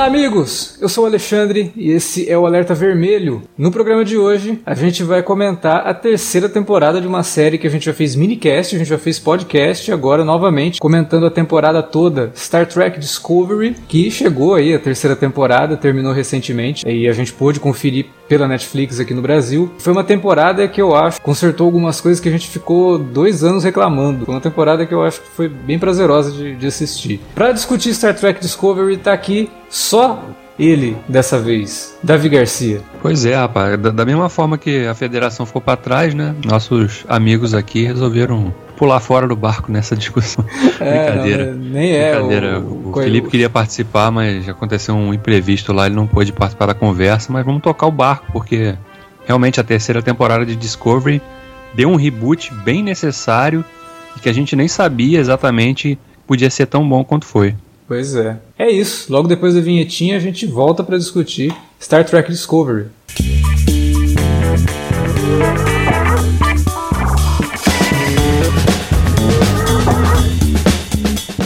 Olá, amigos! Eu sou o Alexandre e esse é o Alerta Vermelho. No programa de hoje, a gente vai comentar a terceira temporada de uma série que a gente já fez minicast, a gente já fez podcast, agora novamente comentando a temporada toda, Star Trek Discovery, que chegou aí a terceira temporada, terminou recentemente e a gente pôde conferir pela Netflix aqui no Brasil. Foi uma temporada que eu acho consertou algumas coisas que a gente ficou dois anos reclamando. Foi uma temporada que eu acho que foi bem prazerosa de, de assistir. Para discutir Star Trek Discovery, tá aqui só ele dessa vez, Davi Garcia. Pois é, rapaz. Da, da mesma forma que a federação ficou para trás, né? Nossos amigos aqui resolveram pular fora do barco nessa discussão. É, Brincadeira. Não, nem é. Brincadeira. O, o Felipe queria participar, mas aconteceu um imprevisto lá, ele não pôde participar da conversa, mas vamos tocar o barco, porque realmente a terceira temporada de Discovery deu um reboot bem necessário e que a gente nem sabia exatamente podia ser tão bom quanto foi. Pois é. É isso. Logo depois da vinhetinha a gente volta para discutir Star Trek Discovery.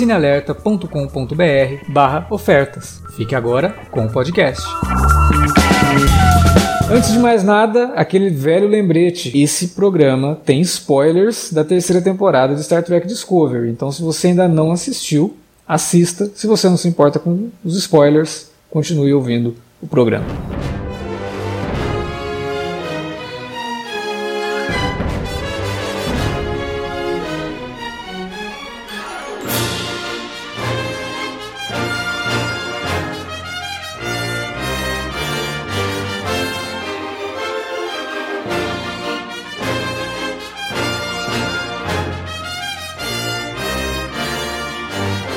cinealerta.com.br barra ofertas. Fique agora com o podcast. Antes de mais nada, aquele velho lembrete: esse programa tem spoilers da terceira temporada de Star Trek Discovery. Então, se você ainda não assistiu, assista. Se você não se importa com os spoilers, continue ouvindo o programa.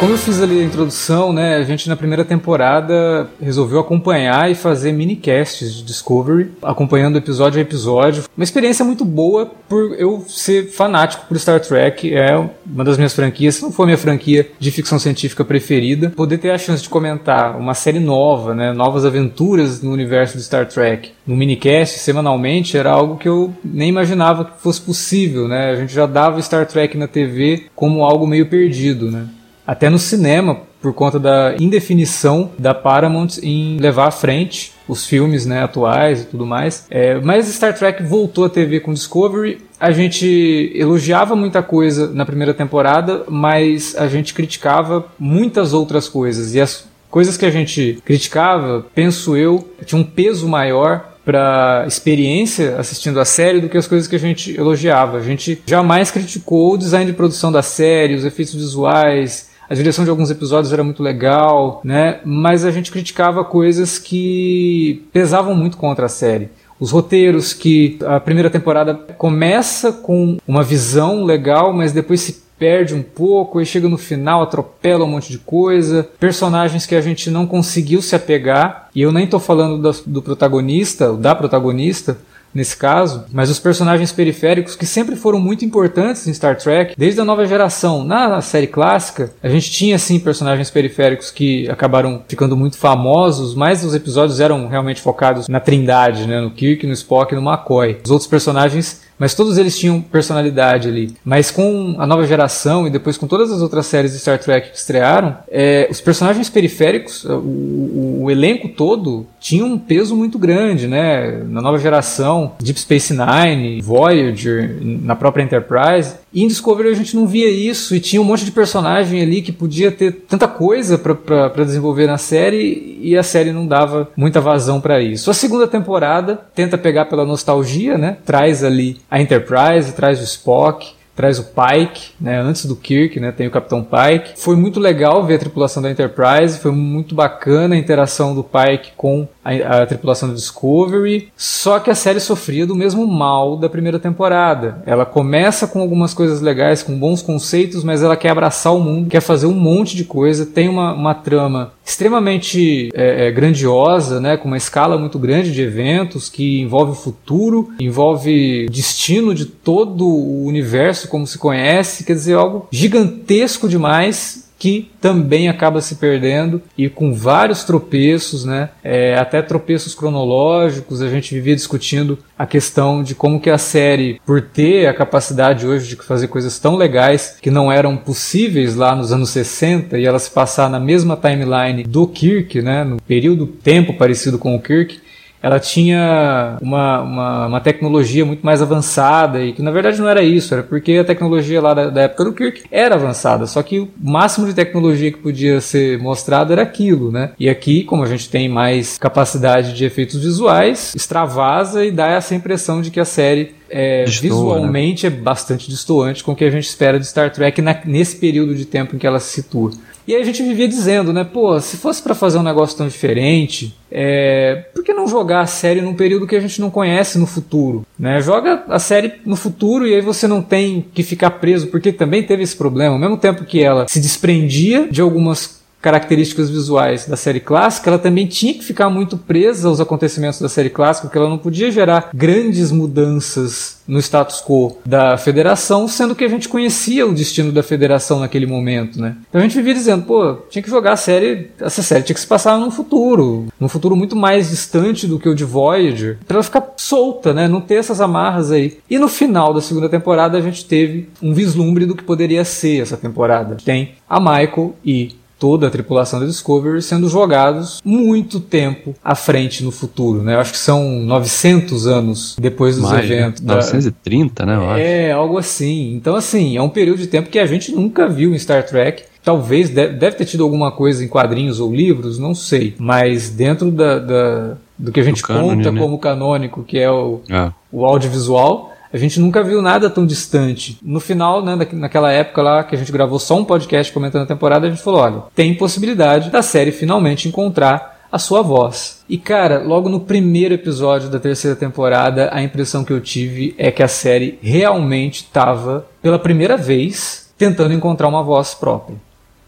Como eu fiz ali a introdução, né, a gente na primeira temporada resolveu acompanhar e fazer minicasts de Discovery, acompanhando episódio a episódio. Uma experiência muito boa por eu ser fanático por Star Trek, é uma das minhas franquias, se não for minha franquia de ficção científica preferida. Poder ter a chance de comentar uma série nova, né, novas aventuras no universo de Star Trek, no minicast semanalmente era algo que eu nem imaginava que fosse possível, né? A gente já dava Star Trek na TV como algo meio perdido, né? Até no cinema, por conta da indefinição da Paramount em levar à frente os filmes né, atuais e tudo mais. É, mas Star Trek voltou à TV com Discovery. A gente elogiava muita coisa na primeira temporada, mas a gente criticava muitas outras coisas. E as coisas que a gente criticava, penso eu, tinha um peso maior para experiência assistindo a série do que as coisas que a gente elogiava. A gente jamais criticou o design de produção da série, os efeitos visuais, a direção de alguns episódios era muito legal, né? Mas a gente criticava coisas que pesavam muito contra a série. Os roteiros que a primeira temporada começa com uma visão legal, mas depois se perde um pouco e chega no final, atropela um monte de coisa. Personagens que a gente não conseguiu se apegar. E eu nem tô falando do, do protagonista, da protagonista, nesse caso, mas os personagens periféricos que sempre foram muito importantes em Star Trek, desde a nova geração. Na série clássica, a gente tinha sim personagens periféricos que acabaram ficando muito famosos, mas os episódios eram realmente focados na Trindade, né, no Kirk, no Spock e no McCoy. Os outros personagens mas todos eles tinham personalidade ali. Mas com a nova geração e depois com todas as outras séries de Star Trek que estrearam, é, os personagens periféricos, o, o, o, elenco todo, tinha um peso muito grande, né? Na nova geração, Deep Space Nine, Voyager, na própria Enterprise. E em Discovery a gente não via isso e tinha um monte de personagem ali que podia ter tanta coisa para desenvolver na série e a série não dava muita vazão para isso. A segunda temporada tenta pegar pela nostalgia, né? Traz ali a Enterprise, traz o Spock, traz o Pike, né, antes do Kirk, né, tem o Capitão Pike. Foi muito legal ver a tripulação da Enterprise, foi muito bacana a interação do Pike com a, a tripulação do Discovery, só que a série sofria do mesmo mal da primeira temporada. Ela começa com algumas coisas legais, com bons conceitos, mas ela quer abraçar o mundo, quer fazer um monte de coisa, tem uma, uma trama extremamente é, é, grandiosa, né, com uma escala muito grande de eventos que envolve o futuro, envolve o destino de todo o universo como se conhece, quer dizer, algo gigantesco demais que também acaba se perdendo e com vários tropeços, né? É, até tropeços cronológicos. A gente vivia discutindo a questão de como que a série, por ter a capacidade hoje de fazer coisas tão legais que não eram possíveis lá nos anos 60 e ela se passar na mesma timeline do Kirk, né? No período tempo parecido com o Kirk, ela tinha uma, uma, uma, tecnologia muito mais avançada e que na verdade não era isso, era porque a tecnologia lá da, da, época do Kirk era avançada, só que o máximo de tecnologia que podia ser mostrado era aquilo, né? E aqui, como a gente tem mais capacidade de efeitos visuais, extravasa e dá essa impressão de que a série é, Destoa, visualmente né? é bastante distoante com o que a gente espera de Star Trek na, nesse período de tempo em que ela se situa. E aí a gente vivia dizendo, né, pô, se fosse para fazer um negócio tão diferente, é, por que não jogar a série num período que a gente não conhece no futuro? Né? Joga a série no futuro e aí você não tem que ficar preso, porque também teve esse problema. Ao mesmo tempo que ela se desprendia de algumas características visuais da série clássica, ela também tinha que ficar muito presa aos acontecimentos da série clássica, porque ela não podia gerar grandes mudanças no status quo da federação, sendo que a gente conhecia o destino da federação naquele momento, né? Então a gente vivia dizendo, pô, tinha que jogar a série, essa série tinha que se passar num futuro, num futuro muito mais distante do que o de Voyager, para ela ficar solta, né? Não ter essas amarras aí. E no final da segunda temporada a gente teve um vislumbre do que poderia ser essa temporada. Tem a Michael e toda a tripulação da Discovery sendo jogados muito tempo à frente no futuro, né? Eu acho que são 900 anos depois dos Mais, né? eventos. Né? 930, né? Eu é, acho. algo assim. Então, assim, é um período de tempo que a gente nunca viu em Star Trek. Talvez deve, ter tido alguma coisa em quadrinhos ou livros, não sei. Mas dentro da, da do que a gente conta né? como canônico, que é o, é. o audiovisual, a gente nunca viu nada tão distante. No final, né, naquela época lá que a gente gravou só um podcast comentando a temporada, a gente falou: olha, tem possibilidade da série finalmente encontrar a sua voz. E cara, logo no primeiro episódio da terceira temporada, a impressão que eu tive é que a série realmente estava, pela primeira vez, tentando encontrar uma voz própria.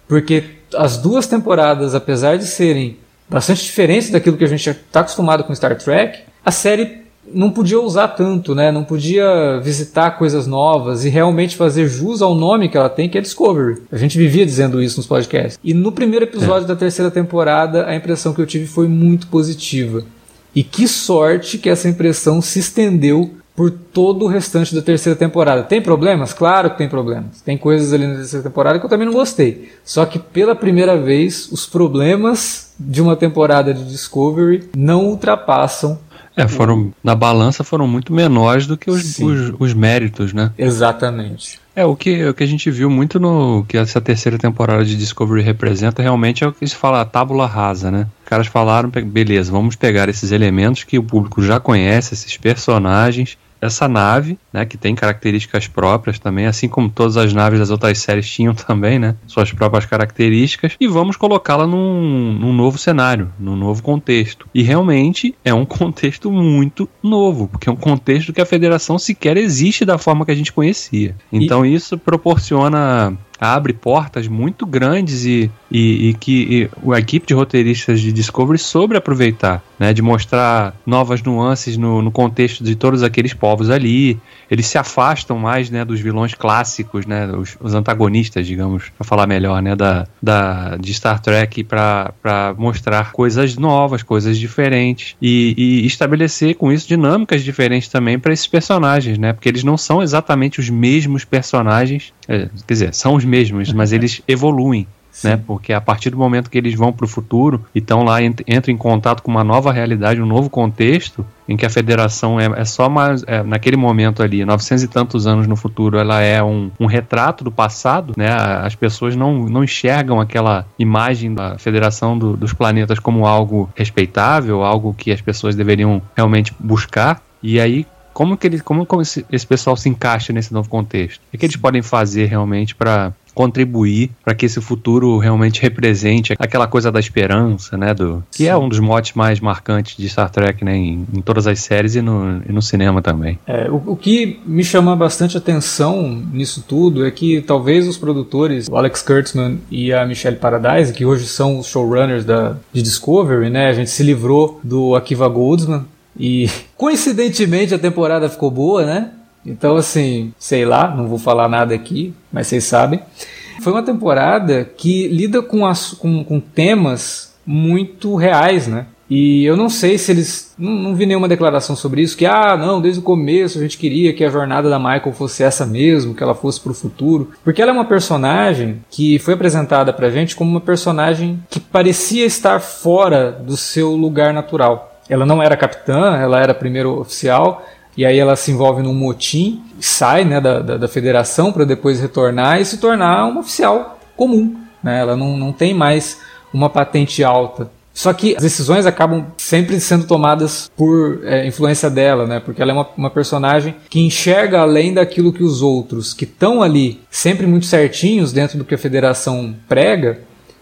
Porque as duas temporadas, apesar de serem bastante diferentes daquilo que a gente está acostumado com Star Trek, a série não podia usar tanto, né? Não podia visitar coisas novas e realmente fazer jus ao nome que ela tem, que é Discovery. A gente vivia dizendo isso nos podcasts. E no primeiro episódio é. da terceira temporada, a impressão que eu tive foi muito positiva. E que sorte que essa impressão se estendeu por todo o restante da terceira temporada. Tem problemas? Claro que tem problemas. Tem coisas ali na terceira temporada que eu também não gostei. Só que pela primeira vez, os problemas de uma temporada de Discovery não ultrapassam é, foram na balança foram muito menores do que os, os, os, méritos, né? Exatamente. É, o que, o que a gente viu muito no que essa terceira temporada de Discovery representa realmente é o que se fala a tábula rasa, né? Os caras falaram, beleza, vamos pegar esses elementos que o público já conhece, esses personagens, essa nave, né, que tem características próprias também, assim como todas as naves das outras séries tinham também, né, suas próprias características, e vamos colocá-la num, num novo cenário, num novo contexto. E realmente é um contexto muito novo, porque é um contexto que a federação sequer existe da forma que a gente conhecia. Então e... isso proporciona abre portas muito grandes e, e, e que e a equipe de roteiristas de Discovery sobre aproveitar, né, de mostrar novas nuances no, no contexto de todos aqueles povos ali. Eles se afastam mais, né, dos vilões clássicos, né, os, os antagonistas, digamos, para falar melhor, né, da, da de Star Trek para mostrar coisas novas, coisas diferentes e, e estabelecer com isso dinâmicas diferentes também para esses personagens, né, porque eles não são exatamente os mesmos personagens, é, quer dizer, são os mesmos, mas eles evoluem. Né? Porque a partir do momento que eles vão para o futuro e estão lá, entram em contato com uma nova realidade, um novo contexto, em que a federação é, é só mais, é, naquele momento ali, 900 e tantos anos no futuro, ela é um, um, retrato do passado, né? As pessoas não, não enxergam aquela imagem da federação do, dos planetas como algo respeitável, algo que as pessoas deveriam realmente buscar. E aí como que ele, como, como esse, esse pessoal se encaixa nesse novo contexto? O que eles podem fazer realmente para contribuir para que esse futuro realmente represente aquela coisa da esperança, né? Do, que é um dos motes mais marcantes de Star Trek, né? Em, em todas as séries e no, e no cinema também. É, o, o, que me chama bastante atenção nisso tudo é que talvez os produtores, o Alex Kurtzman e a Michelle Paradise, que hoje são os showrunners da, de Discovery, né? A gente se livrou do Akiva Goldsman, e coincidentemente a temporada ficou boa, né? Então, assim, sei lá, não vou falar nada aqui, mas vocês sabem. Foi uma temporada que lida com, as, com, com temas muito reais, né? E eu não sei se eles. Não, não, vi nenhuma declaração sobre isso, que, ah, não, desde o começo a gente queria que a jornada da Michael fosse essa mesmo, que ela fosse pro futuro. Porque ela é uma personagem que foi apresentada pra gente como uma personagem que parecia estar fora do seu lugar natural. Ela não era capitã, ela era primeiro oficial, e aí ela se envolve num motim, sai né, da, da, da federação para depois retornar e se tornar uma oficial comum. Né? Ela não, não tem mais uma patente alta. Só que as decisões acabam sempre sendo tomadas por é, influência dela, né? Porque ela é uma, uma, personagem que enxerga além daquilo que os outros, que estão ali sempre muito certinhos dentro do que a federação prega,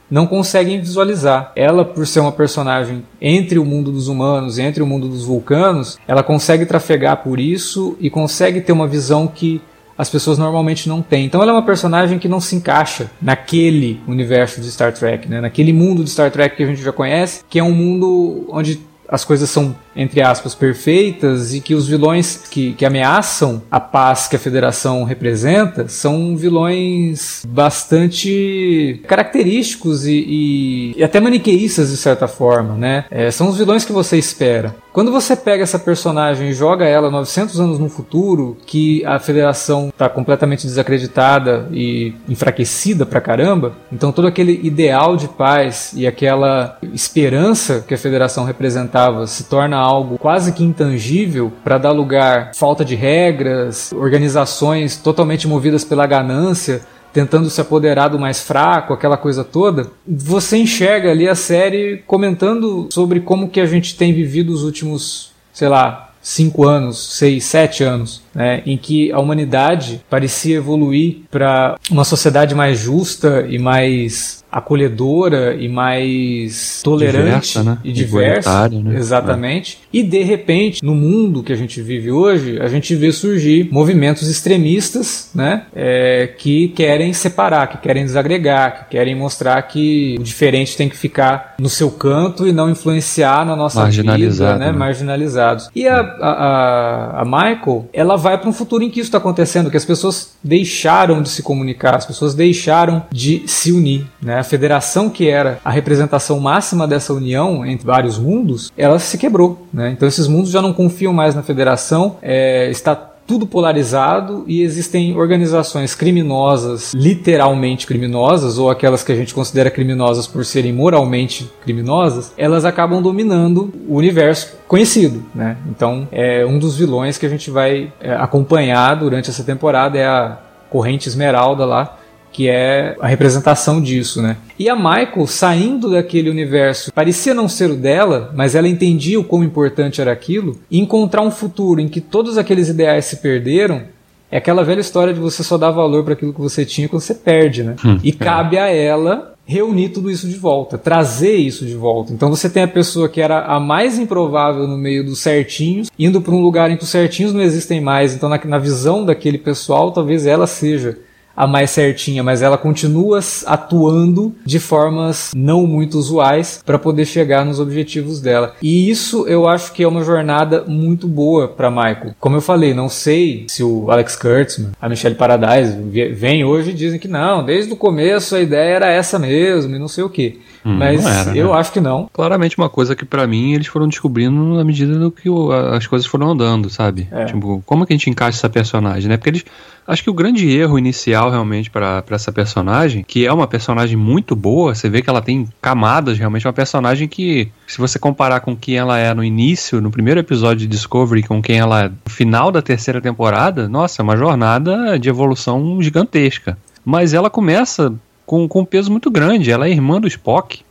não conseguem visualizar. Ela, por ser uma personagem entre o mundo dos humanos entre o mundo dos vulcanos, ela consegue trafegar por isso e consegue ter uma visão que as pessoas normalmente não têm. Então ela é uma personagem que não se encaixa naquele universo de Star Trek, né? naquele mundo de Star Trek que a gente já conhece, que é um mundo onde as coisas são entre aspas, perfeitas e que os vilões que, que ameaçam a paz que a federação representa são vilões bastante característicos e, e, e até maniqueístas de certa forma, né? É, são os vilões que você espera. Quando você pega essa personagem e joga ela 900 anos no futuro, que a federação está completamente desacreditada e enfraquecida pra caramba, então todo aquele ideal de paz e aquela esperança que a federação representava se torna algo quase que intangível para dar lugar falta de regras, organizações totalmente movidas pela ganância, tentando se apoderar do mais fraco, aquela coisa toda, você enxerga ali a série comentando sobre como que a gente tem vivido os últimos, sei lá, cinco anos, seis, sete anos, né, em que a humanidade parecia evoluir para uma sociedade mais justa e mais acolhedora e mais tolerante diversa, né? e diversa, né? exatamente. É. E de repente, no mundo que a gente vive hoje, a gente vê surgir movimentos extremistas, né, é, que querem separar, que querem desagregar, que querem mostrar que o diferente tem que ficar no seu canto e não influenciar na nossa vida, né, né? marginalizados. E a, a, a Michael, ela vai para um futuro em que isso está acontecendo, que as pessoas deixaram de se comunicar, as pessoas deixaram de se unir, né? a federação que era a representação máxima dessa união entre vários mundos, ela se quebrou. Né? Então esses mundos já não confiam mais na federação, é, está tudo polarizado e existem organizações criminosas, literalmente criminosas, ou aquelas que a gente considera criminosas por serem moralmente criminosas, elas acabam dominando o universo conhecido, né? Então, é um dos vilões que a gente vai é, acompanhar durante essa temporada é a Corrente Esmeralda lá, que é a representação disso, né? E a Michael saindo daquele universo, parecia não ser o dela, mas ela entendia o quão importante era aquilo, e encontrar um futuro em que todos aqueles ideais se perderam, é aquela velha história de você só dar valor para aquilo que você tinha quando você perde, né? Hum, e cabe a ela reunir tudo isso de volta, trazer isso de volta. Então você tem a pessoa que era a mais improvável no meio dos certinhos, indo para um lugar em que os certinhos não existem mais. Então na, na visão daquele pessoal, talvez ela seja a mais certinha, mas ela continua atuando de formas não muito usuais para poder chegar nos objetivos dela. E isso eu acho que é uma jornada muito boa para Michael. Como eu falei, não sei se o Alex Kurtzman, a Michelle Paradise vem hoje e dizem que não, desde o começo a ideia era essa mesmo e não sei o que. Hum, mas era, eu né? acho que não. Claramente uma coisa que para mim eles foram descobrindo na medida do que o, as coisas foram andando, sabe? É. Tipo, como que a gente encaixa essa personagem, né? Porque eles Acho que o grande erro inicial realmente para essa personagem, que é uma personagem muito boa, você vê que ela tem camadas, realmente é uma personagem que, se você comparar com quem ela é no início, no primeiro episódio de Discovery, com quem ela é no final da terceira temporada, nossa, é uma jornada de evolução gigantesca. Mas ela começa com, com um peso muito grande, ela é irmã do Spock.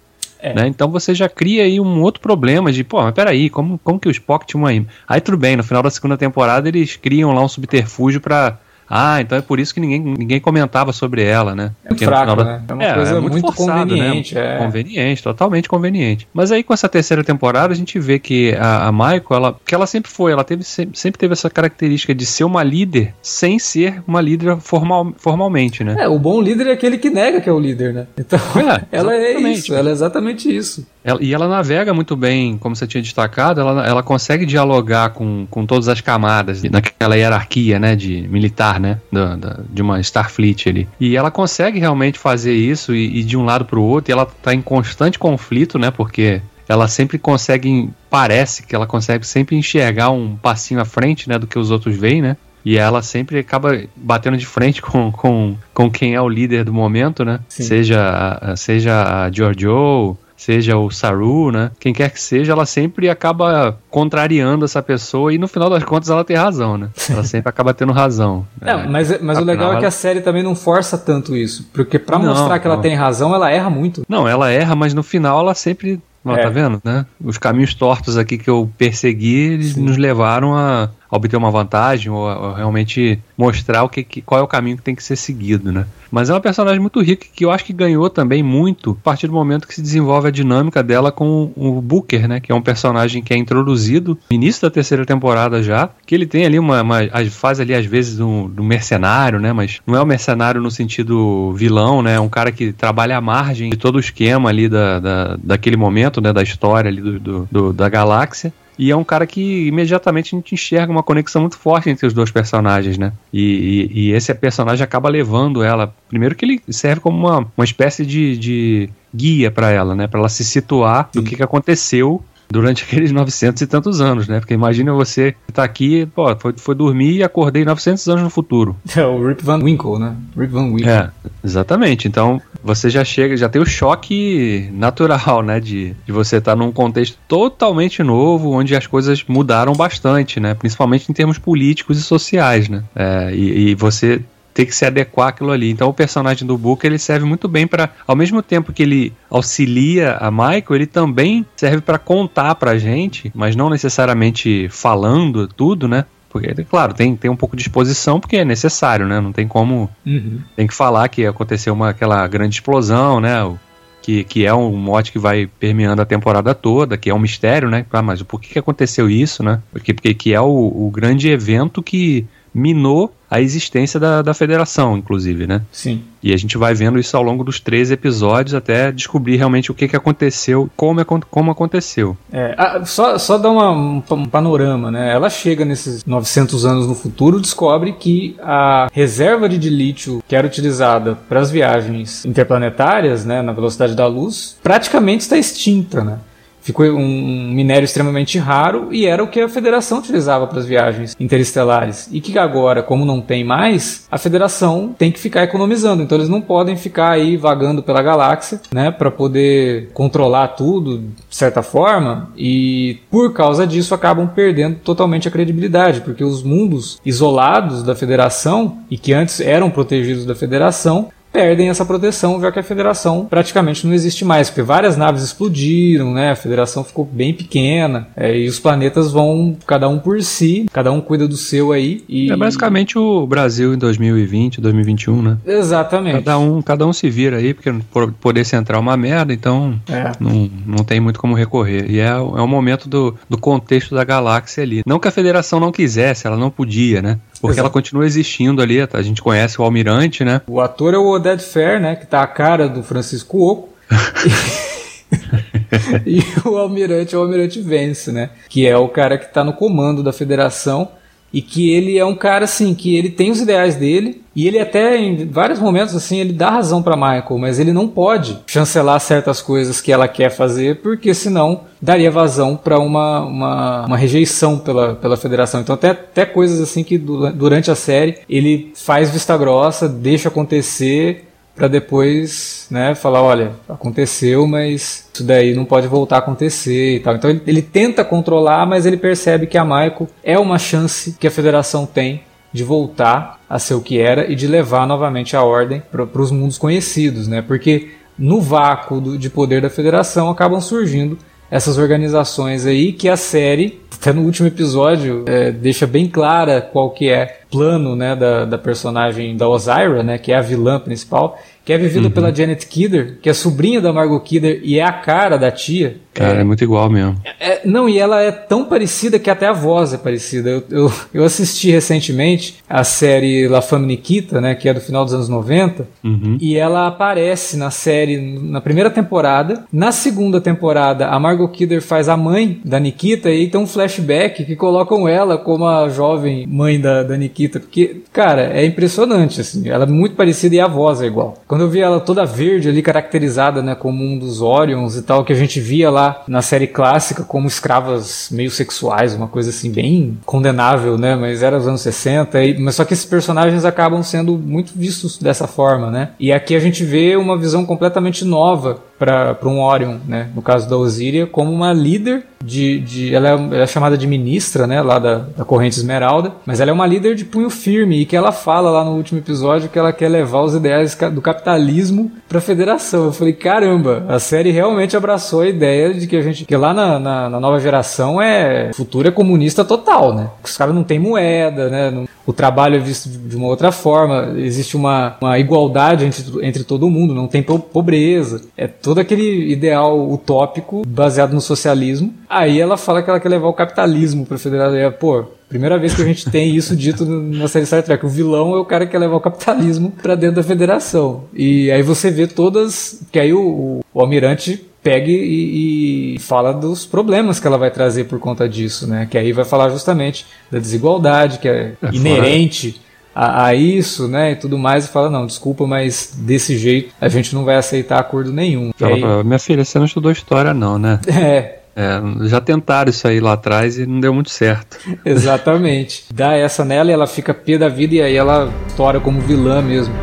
É. Né? Então você já cria aí um outro problema de, pô, mas peraí, como, como que o Spock tinha uma. Aí tudo bem, no final da segunda temporada eles criam lá um subterfúgio para ah, então é por isso que ninguém, ninguém comentava sobre ela, né? É muito fraco, da... né? É uma é, coisa é muito, muito forçado, conveniente. Né? É. Conveniente, totalmente conveniente. Mas aí com essa terceira temporada a gente vê que a, a Michael, ela, que ela sempre foi, ela teve, sempre, sempre teve essa característica de ser uma líder sem ser uma líder formal, formalmente, né? É, o bom líder é aquele que nega que é o líder, né? Então, é, ela é isso, ela é exatamente isso. Ela, e ela navega muito bem, como você tinha destacado, ela, ela consegue dialogar com, com todas as camadas naquela hierarquia, né, de militar, né, da, da, de uma Starfleet ali. E ela consegue realmente fazer isso e, e de um lado para o outro, e ela está em constante conflito, né, porque ela sempre consegue, parece que ela consegue sempre enxergar um passinho à frente, né, do que os outros veem, né? E ela sempre acaba batendo de frente com, com, com quem é o líder do momento, né? Sim. Seja, seja a Giorgio, seja o Saru, né? Quem quer que seja, ela sempre acaba contrariando essa pessoa e no final das contas ela tem razão, né? Ela sempre acaba tendo razão. Não, é, mas, mas o legal é que a série também não força tanto isso, porque para mostrar que ela não. tem razão, ela erra muito. Não, ela erra, mas no final ela sempre Ó, é. Tá vendo, né? Os caminhos tortos aqui que eu persegui, eles Sim. nos levaram a, obter uma vantagem ou, ou realmente mostrar o que, que, qual é o caminho que tem que ser seguido, né? Mas é uma personagem muito rica que eu acho que ganhou também muito a partir do momento que se desenvolve a dinâmica dela com o Booker, né? Que é um personagem que é introduzido no início da terceira temporada já, que ele tem ali uma, uma faz ali às vezes do, do mercenário, né? Mas não é um mercenário no sentido vilão, né? É um cara que trabalha à margem de todo o esquema ali da, da, daquele momento, né? Da história ali do, do, do da galáxia. E é um cara que imediatamente a gente enxerga uma conexão muito forte entre os dois personagens, né? E, e, e esse personagem acaba levando ela. Primeiro que ele serve como uma, uma espécie de, de guia para ela, né? Para ela se situar do que, que aconteceu durante aqueles 900 e tantos anos, né? Porque imagina você estar tá aqui, pô, foi, foi dormir e acordei 900 anos no futuro. É o Rip Van Winkle, né? Rip Van Winkle. É, exatamente. Então você já chega, já tem o choque natural, né? De, de você estar tá num contexto totalmente novo, onde as coisas mudaram bastante, né? Principalmente em termos políticos e sociais, né? É, e, e você ter que se adequar àquilo ali. Então o personagem do Booker ele serve muito bem para, ao mesmo tempo que ele auxilia a Michael, ele também serve para contar pra gente, mas não necessariamente falando tudo, né? Porque, claro, tem, tem um pouco de exposição porque é necessário, né? Não tem como. Uhum. Tem que falar que aconteceu uma, aquela grande explosão, né? Que, que é um mote que vai permeando a temporada toda, que é um mistério, né? Ah, mas por que, que aconteceu isso, né? Porque, porque que é o, o grande evento que minou a existência da, da federação, inclusive, né? Sim. E a gente vai vendo isso ao longo dos três episódios até descobrir realmente o que, que aconteceu, como, é, como aconteceu. É, a, só, só dar uma, um, um, panorama, né? Ela chega nesses 900 anos no futuro, descobre que a reserva de lítio que era utilizada para as viagens interplanetárias, né, na velocidade da luz, praticamente está extinta, né? Ficou um minério extremamente raro e era o que a Federação utilizava para as viagens interestelares. E que agora, como não tem mais, a Federação tem que ficar economizando. Então eles não podem ficar aí vagando pela galáxia, né, para poder controlar tudo de certa forma. E por causa disso acabam perdendo totalmente a credibilidade, porque os mundos isolados da Federação e que antes eram protegidos da Federação perdem essa proteção, já que a federação praticamente não existe mais, porque várias naves explodiram, né? A federação ficou bem pequena é, e os planetas vão cada um por si, cada um cuida do seu aí. E... É basicamente o Brasil em 2020, 2021, né? Exatamente. Cada um, cada um se vira aí, porque por poder central é uma merda, então é. não, não tem muito como recorrer. E é, é o momento do, do contexto da galáxia ali. Não que a federação não quisesse, ela não podia, né? Porque Exato. ela continua existindo ali, tá? a gente conhece o Almirante, né? O ator é o Oded Fair, né? Que tá a cara do Francisco Oco. e o Almirante é o Almirante Vence, né? Que é o cara que tá no comando da federação e que ele é um cara assim que ele tem os ideais dele e ele até em vários momentos assim ele dá razão para Michael, mas ele não pode chancelar certas coisas que ela quer fazer porque senão daria vazão para uma, uma, uma, rejeição pela, pela federação. Então até, até coisas assim que durante a série ele faz vista grossa, deixa acontecer para depois, né, falar, olha, aconteceu, mas isso daí não pode voltar a acontecer e tal. Então ele, ele tenta controlar, mas ele percebe que a Michael é uma chance que a federação tem de voltar a ser o que era e de levar novamente a ordem para os mundos conhecidos, né? Porque no vácuo do, de poder da federação, acabam surgindo essas organizações aí que a série, até no último episódio, é, deixa bem clara qual que é o plano né, da, da personagem da Ozira, né, que é a vilã principal, que é vivida uhum. pela Janet Kidder, que é sobrinha da Margot Kidder e é a cara da tia. Cara, é, é muito igual mesmo. É, não, e ela é tão parecida que até a voz é parecida. Eu, eu, eu, assisti recentemente a série La Femme Nikita, né, que é do final dos anos 90, uhum. e ela aparece na série na primeira temporada. Na segunda temporada, a Margot Kidder faz a mãe da Nikita e tem um flashback que colocam ela como a jovem mãe da, da Nikita, porque, cara, é impressionante, assim, ela é muito parecida e a voz é igual. Quando eu vi ela toda verde ali, caracterizada, né, como um dos Orions e tal, que a gente via lá lá na série clássica como escravas meio sexuais, uma coisa assim bem condenável, né? Mas era os anos 60, e, mas só que esses personagens acabam sendo muito vistos dessa forma, né? E aqui a gente vê uma visão completamente nova para um Orion, né? No caso da Osíria, como uma líder de. de ela, é, ela, é, chamada de ministra, né? Lá da, da Corrente Esmeralda, mas ela é uma líder de punho firme e que ela fala lá no último episódio que ela quer levar os ideais do capitalismo para a federação. Eu falei, caramba, a série realmente abraçou a ideia de que a gente. que lá na, na, na nova geração é. O futuro é comunista total, né? Os caras não têm moeda, né? Não, o trabalho é visto de uma outra forma, existe uma, uma igualdade entre, entre todo mundo, não tem pobreza. É todo aquele ideal utópico baseado no socialismo. Aí ela fala que ela quer levar o capitalismo para a federação. Pô, primeira vez que a gente tem isso dito na série Star Trek. O vilão é o cara que quer levar o capitalismo para dentro da federação. E aí você vê todas. Que aí o, o almirante pegue e, e, fala dos problemas que ela vai trazer por conta disso, né? Que aí vai falar justamente da desigualdade que é, é inerente a, a, isso, né? E tudo mais, e fala, não, desculpa, mas desse jeito a gente não vai aceitar acordo nenhum. Aí... Minha filha, você não estudou história, não, né? É. É, já tentaram isso aí lá atrás e não deu muito certo. Exatamente. Dá essa nela e ela fica pé da vida e aí ela tora como vilã mesmo.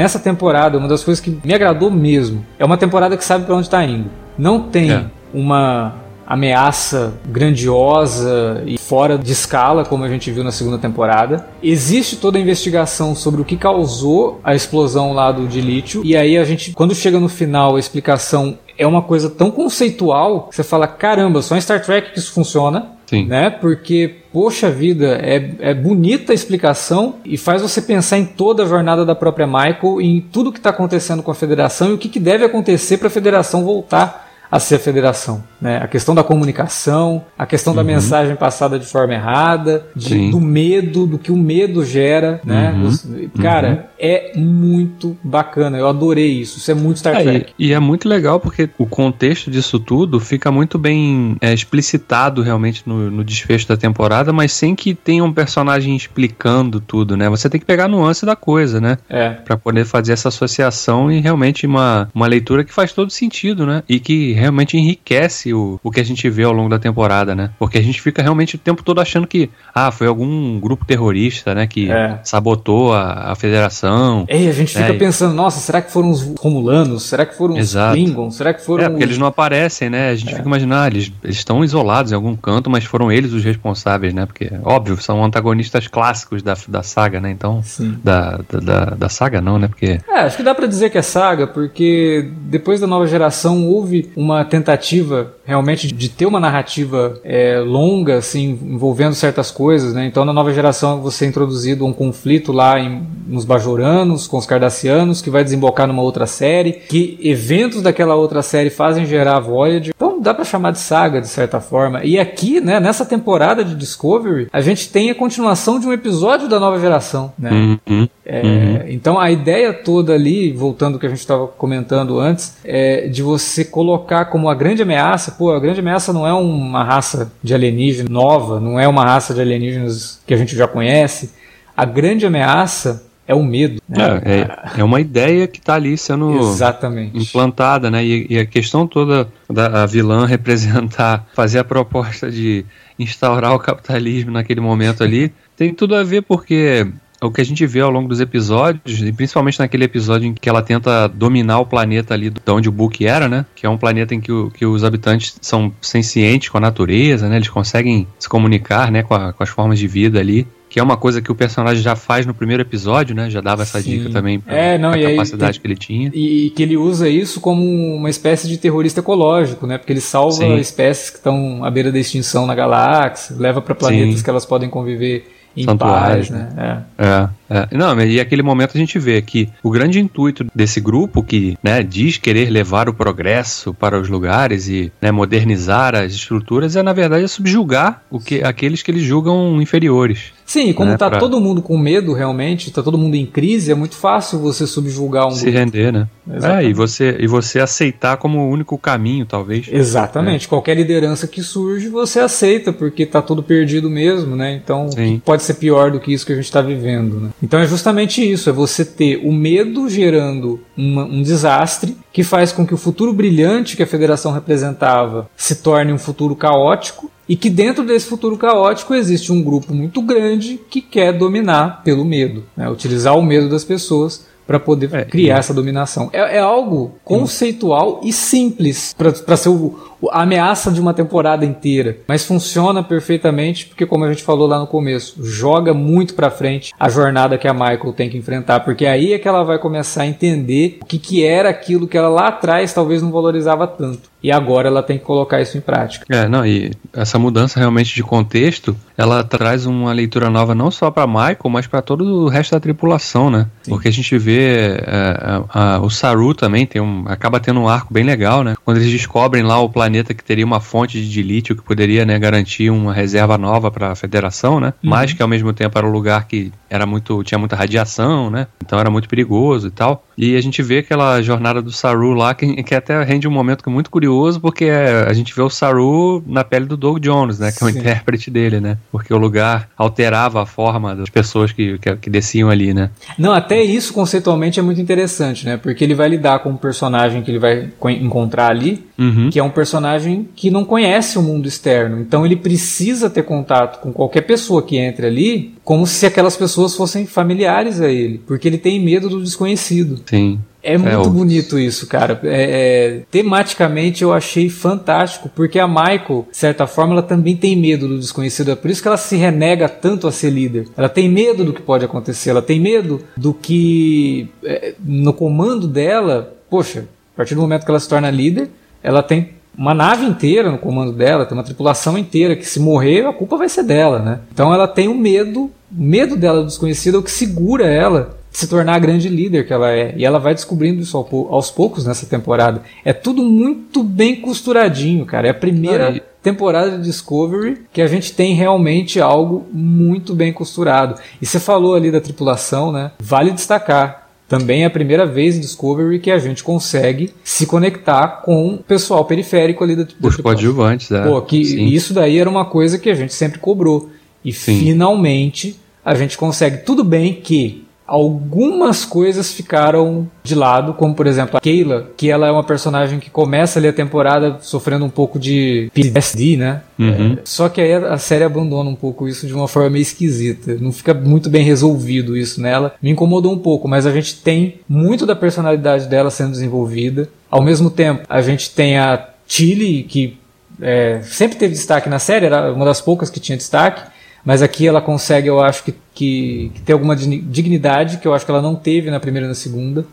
Nessa temporada, uma das coisas que me agradou mesmo é uma temporada que sabe para onde está indo. Não tem é. uma ameaça grandiosa e fora de escala, como a gente viu na segunda temporada. Existe toda a investigação sobre o que causou a explosão lá do de lítio, e aí a gente, quando chega no final, a explicação é uma coisa tão conceitual que você fala: caramba, só em Star Trek que isso funciona. Sim. Né? Porque, poxa vida, é, é bonita a explicação e faz você pensar em toda a jornada da própria Michael, em tudo que está acontecendo com a federação e o que, que deve acontecer para a federação voltar a ser a federação. Né? A questão da comunicação, a questão da uhum. mensagem passada de forma errada, de, do medo, do que o medo gera. Né? Uhum. Cara, uhum. é muito bacana. Eu adorei isso. Isso é muito Star é, Trek. E, e, é muito legal porque o contexto disso tudo fica muito bem é, explicitado realmente no, no, desfecho da temporada, mas sem que tenha um personagem explicando tudo, né? Você tem que pegar a nuance da coisa, né? É. Pra poder fazer essa associação e realmente uma, uma leitura que faz todo sentido, né? E que realmente enriquece o, o que a gente vê ao longo da temporada, né? Porque a gente fica realmente o tempo todo achando que, ah, foi algum grupo terrorista, né, que é. sabotou a, a federação. E a gente fica é, pensando, nossa, será que foram os Romulanos? Será que foram Exato. os Klingons? Será que foram. É, porque os... eles não aparecem, né? A gente é. fica imaginando, ah, eles, eles estão isolados em algum canto, mas foram eles os responsáveis, né? Porque, óbvio, são antagonistas clássicos da, da saga, né? Então, da, da, da, da, saga não, né? Porque. É, acho que dá para dizer que é saga, porque depois da nova geração houve uma uma tentativa realmente de ter uma narrativa é, longa, assim, envolvendo certas coisas, né? Então, na nova geração, você é introduzido um conflito lá em, nos Bajoranos, com os Cardassianos, que vai desembocar numa outra série, que eventos daquela outra série fazem gerar a Voyager. Então, dá para chamar de saga, de certa forma. E aqui, né, nessa temporada de Discovery, a gente tem a continuação de um episódio da nova geração, né? Uhum. É, uhum. Então, a ideia toda ali, voltando ao que a gente estava comentando antes, é de você colocar como a grande ameaça, pô, a grande ameaça não é uma raça de alienígena nova, não é uma raça de alienígenas que a gente já conhece. A grande ameaça é o medo. Né? É, é, é, uma ideia que está ali sendo Exatamente. implantada, né? E, e, a questão toda da vilã representar, fazer a proposta de instaurar o capitalismo naquele momento ali, tem tudo a ver porque o que a gente vê ao longo dos episódios, e principalmente naquele episódio em que ela tenta dominar o planeta ali de onde o Book era, né? Que é um planeta em que, o, que os habitantes são sencientes com a natureza, né? Eles conseguem se comunicar, né? Com, a, com as formas de vida ali que é uma coisa que o personagem já faz no primeiro episódio, né? Já dava essa Sim. dica também pra, é, não, pra capacidade que ele tinha. E que ele usa isso como uma espécie de terrorista ecológico, né? Porque ele salva Sim. espécies que estão à beira da extinção na galáxia, leva para planetas Sim. que elas podem conviver em paz, né? né? É. é. É, não, e aquele momento a gente vê que o grande intuito desse grupo que né, diz querer levar o progresso para os lugares e né, modernizar as estruturas é na verdade subjugar o que aqueles que eles julgam inferiores. Sim, como está né, pra... todo mundo com medo realmente, está todo mundo em crise, é muito fácil você subjugar um Se grupo. render, né? É, e você, e você aceitar como o único caminho, talvez. Exatamente. Né? Qualquer liderança que surge, você aceita, porque está tudo perdido mesmo, né? Então, pode ser pior do que isso que a gente está vivendo, né? Então é justamente isso, é você ter o medo gerando uma, um desastre que faz com que o futuro brilhante que a federação representava se torne um futuro caótico e que dentro desse futuro caótico existe um grupo muito grande que quer dominar pelo medo, né? utilizar o medo das pessoas para poder é, criar essa dominação. É, é algo conceitual e simples para ser o, a ameaça de uma temporada inteira, mas funciona perfeitamente porque, como a gente falou lá no começo, joga muito para frente a jornada que a Michael tem que enfrentar, porque aí é que ela vai começar a entender o que, que era aquilo que ela lá atrás talvez não valorizava tanto. E agora ela tem que colocar isso em prática. É, não, e essa mudança realmente de contexto, ela traz uma leitura nova não só para Michael, mas para todo o resto da tripulação, né? Sim. Porque a gente vê é, a, a, o Saru também tem um, acaba tendo um arco bem legal, né? Quando eles descobrem lá o planeta planeta que teria uma fonte de lítio que poderia né, garantir uma reserva nova para a Federação, né? Uhum. Mas que ao mesmo tempo era um lugar que era muito tinha muita radiação, né? Então era muito perigoso e tal. E a gente vê aquela jornada do Saru lá que, que até rende um momento que é muito curioso porque é, a gente vê o Saru na pele do Doug Jones, né? Que é o Sim. intérprete dele, né? Porque o lugar alterava a forma das pessoas que, que, que desciam ali, né? Não, até isso conceitualmente é muito interessante, né? Porque ele vai lidar com um personagem que ele vai encontrar ali, uhum. que é um personagem personagem que não conhece o mundo externo. Então ele precisa ter contato com qualquer pessoa que entre ali, como se aquelas pessoas fossem familiares a ele, porque ele tem medo do desconhecido. Sim. É muito é, bonito isso, cara. É, é, tematicamente eu achei fantástico, porque a Michael, de certa forma, ela também tem medo do desconhecido. É por isso que ela se renega tanto a ser líder. Ela tem medo do que pode acontecer, ela tem medo do que é, no comando dela, poxa, a partir do momento que ela se torna líder, ela tem uma nave inteira no comando dela, tem uma tripulação inteira que se morrer, a culpa vai ser dela, né? Então ela tem o um medo, o medo dela do desconhecido é o que segura ela se tornar a grande líder que ela é. E ela vai descobrindo isso aos poucos nessa temporada. É tudo muito bem costuradinho, cara. É a primeira temporada de Discovery que a gente tem realmente algo muito bem costurado. E você falou ali da tripulação, né? Vale destacar também é a primeira vez em Discovery que a gente consegue se conectar com o pessoal periférico ali da Os coadjuvantes, é. Pô, que isso daí era uma coisa que a gente sempre cobrou. E Sim. finalmente a gente consegue. Tudo bem que algumas coisas ficaram de lado, como por exemplo a Keila, que ela é uma personagem que começa ali a temporada sofrendo um pouco de PTSD, né? Uhum. É, só que aí a série abandona um pouco isso de uma forma meio esquisita. Não fica muito bem resolvido isso nela. Me incomodou um pouco, mas a gente tem muito da personalidade dela sendo desenvolvida. Ao mesmo tempo, a gente tem a Tilly, que é, sempre teve destaque na série, era uma das poucas que tinha destaque mas aqui ela consegue, eu acho que, que, que ter alguma dignidade que eu acho que ela não teve na primeira e na segunda.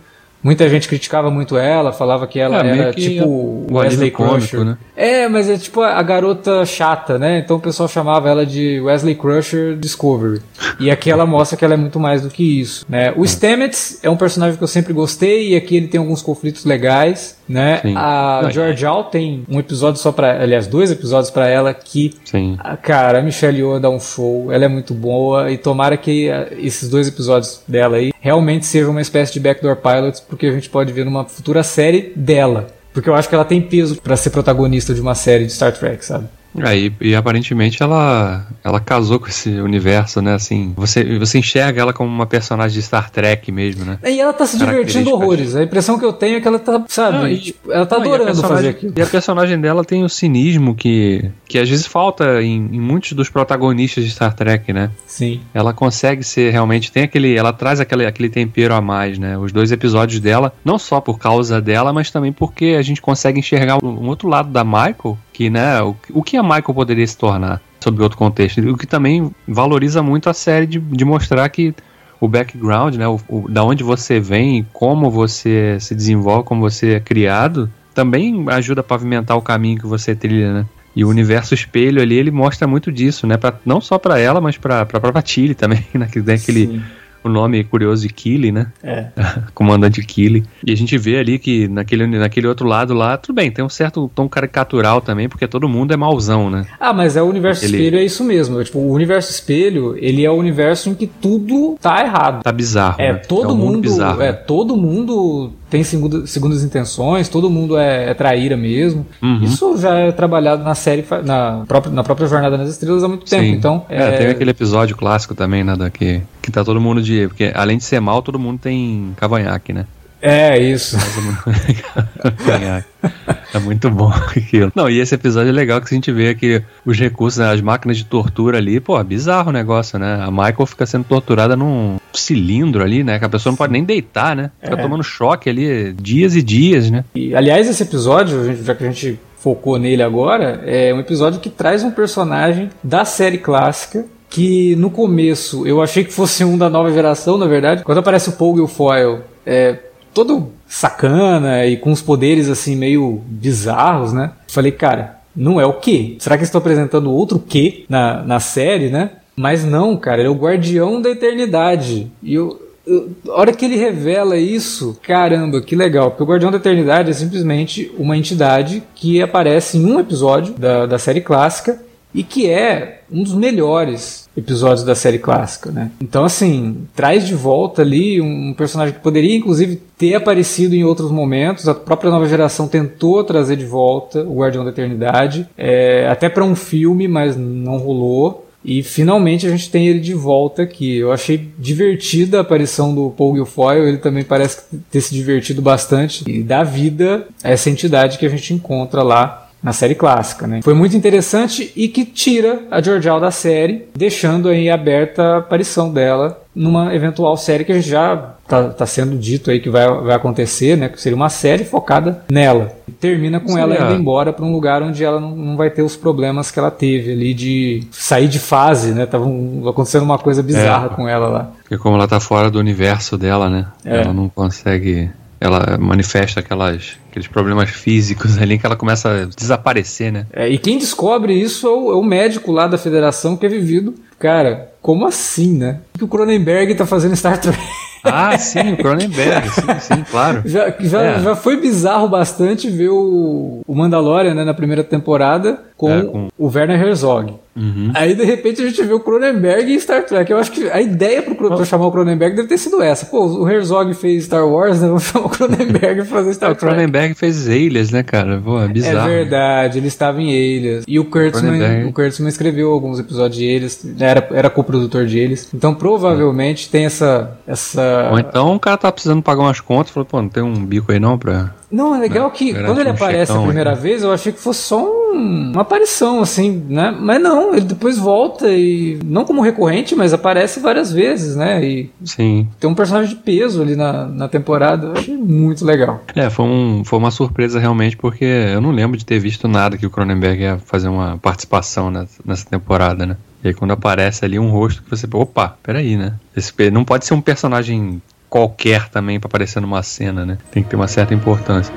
Muita gente criticava muito ela, falava que ela é, era que tipo o Wesley Crusher. Né? É, mas é tipo a garota chata, né? Então o pessoal chamava ela de Wesley Crusher Discovery. E aqui ela mostra que ela é muito mais do que isso, né? O Stamets é um personagem que eu sempre gostei e aqui ele tem alguns conflitos legais né? Sim. A George Al tem um episódio só para, aliás, dois episódios para ela que, Sim. A, cara, a Michelle Yeoh dá um show, ela é muito boa e tomara que a, esses dois episódios dela aí realmente sejam uma espécie de backdoor pilots, porque a gente pode ver numa futura série dela, porque eu acho que ela tem peso para ser protagonista de uma série de Star Trek, sabe? Aí, e, aparentemente ela, ela casou com esse universo, né? Assim, você, você enxerga ela como uma personagem de Star Trek mesmo, né? E ela tá se divertindo horrores. A impressão que eu tenho é que ela tá, sabe, não, e, tipo, ela tá não, adorando fazer aquilo. E a personagem dela tem o cinismo que, que às vezes falta em, em muitos dos protagonistas de Star Trek, né? Sim. Ela consegue ser realmente, tem aquele, ela traz aquele, aquele tempero a mais, né? Os dois episódios dela, não só por causa dela, mas também porque a gente consegue enxergar um outro lado da Michael, que, né, o, o que a Michael poderia se tornar sob outro contexto. O que também valoriza muito a série de, de mostrar que o background, né, o, o, da onde você vem, como você se desenvolve, como você é criado, também ajuda a pavimentar o caminho que você trilha, né? E o universo espelho ali, ele mostra muito disso, né? Pra, não só para ela, mas para a própria Tilly também, né? Que tem aquele, Sim o nome curioso de Killy, né? É. Comandante Killy. E a gente vê ali que naquele, naquele outro lado lá, tudo bem, tem um certo tom caricatural também, porque todo mundo é mauzão, né? Ah, mas é o universo ele... espelho, é isso mesmo. Tipo, o universo espelho, ele é o universo em que tudo tá errado. Tá bizarro. É, né? todo é um mundo. Bizarro, é, né? todo mundo tem segundo, segundas intenções, todo mundo é, é traíra mesmo. Uhum. Isso já é trabalhado na série, na própria, na própria Jornada nas Estrelas há muito tempo. Sim. Então, é, é, tem aquele episódio clássico também, né, daqui, que tá todo mundo de. Porque além de ser mal, todo mundo tem cavanhaque, né? É, isso. é muito bom aquilo. Não, e esse episódio é legal que a gente vê que os recursos, né, as máquinas de tortura ali, pô, é bizarro o negócio, né? A Michael fica sendo torturada num cilindro ali, né? Que a pessoa não pode nem deitar, né? Fica é. tomando choque ali dias e dias, né? E, aliás, esse episódio, já que a gente focou nele agora, é um episódio que traz um personagem da série clássica que no começo eu achei que fosse um da nova geração, na verdade. Quando aparece o Paul Guilfoyle, é, todo sacana e com os poderes assim meio bizarros, né? Falei, cara, não é o quê? Será que estão apresentando outro quê na, na série, né? Mas não, cara, ele é o guardião da eternidade. E eu, eu, a hora que ele revela isso, caramba, que legal. Porque o Guardião da Eternidade é simplesmente uma entidade que aparece em um episódio da, da série clássica e que é um dos melhores episódios da série clássica, né? Então, assim, traz de volta ali um personagem que poderia, inclusive, ter aparecido em outros momentos. A própria nova geração tentou trazer de volta o Guardião da Eternidade, é, até para um filme, mas não rolou. E finalmente a gente tem ele de volta aqui. Eu achei divertida a aparição do Paul Guilfoyle, ele também parece ter se divertido bastante e dá vida a essa entidade que a gente encontra lá na série clássica, né? Foi muito interessante e que tira a Georgial da série, deixando aí aberta a aparição dela numa eventual série que já está tá sendo dito aí que vai, vai acontecer, né? Que seria uma série focada nela. Termina com Sim, ela indo embora para um lugar onde ela não, não, vai ter os problemas que ela teve ali de sair de fase, né? Tava um, acontecendo uma coisa bizarra é, com ela lá. Porque como ela tá fora do universo dela, né? É. Ela não consegue ela manifesta aquelas, aqueles problemas físicos ali que ela começa a desaparecer, né? É, e quem descobre isso é o, é o, médico lá da federação que é vivido. Cara, como assim, né? O que o Cronenberg tá fazendo Star Trek? Ah, sim, o Cronenberg, sim, sim, claro. Já, já, é. já foi bizarro bastante ver o, o Mandalorian né, na primeira temporada com, é, com... o Werner Herzog. Uhum. Aí, de repente, a gente vê o Cronenberg em Star Trek. Eu acho que a ideia pro, pra chamar o Cronenberg deve ter sido essa. Pô, o Herzog fez Star Wars, né? Vamos chamar o Cronenberg pra fazer Star Trek. O Cronenberg fez Alias, né, cara? Pô, é bizarro. É verdade, ele estava em Alias. E o Kurtzman, o Kurtzman escreveu alguns episódios de Alias, era, era co-produtor de Alias. Então, provavelmente, tem essa, essa... Ou então o cara tá precisando pagar umas contas, falou, pô, não tem um bico aí não pra... Não, é legal que quando ele um aparece a primeira aqui. vez, eu achei que fosse só um, uma aparição, assim, né? Mas não, ele depois volta e. Não como recorrente, mas aparece várias vezes, né? E Sim. tem um personagem de peso ali na, na temporada. Eu achei muito legal. É, foi, um, foi uma surpresa realmente, porque eu não lembro de ter visto nada que o Cronenberg ia fazer uma participação nessa, nessa temporada, né? E aí quando aparece ali um rosto que você, opa, peraí, né? Esse, não pode ser um personagem qualquer também para aparecer numa cena, né? Tem que ter uma certa importância.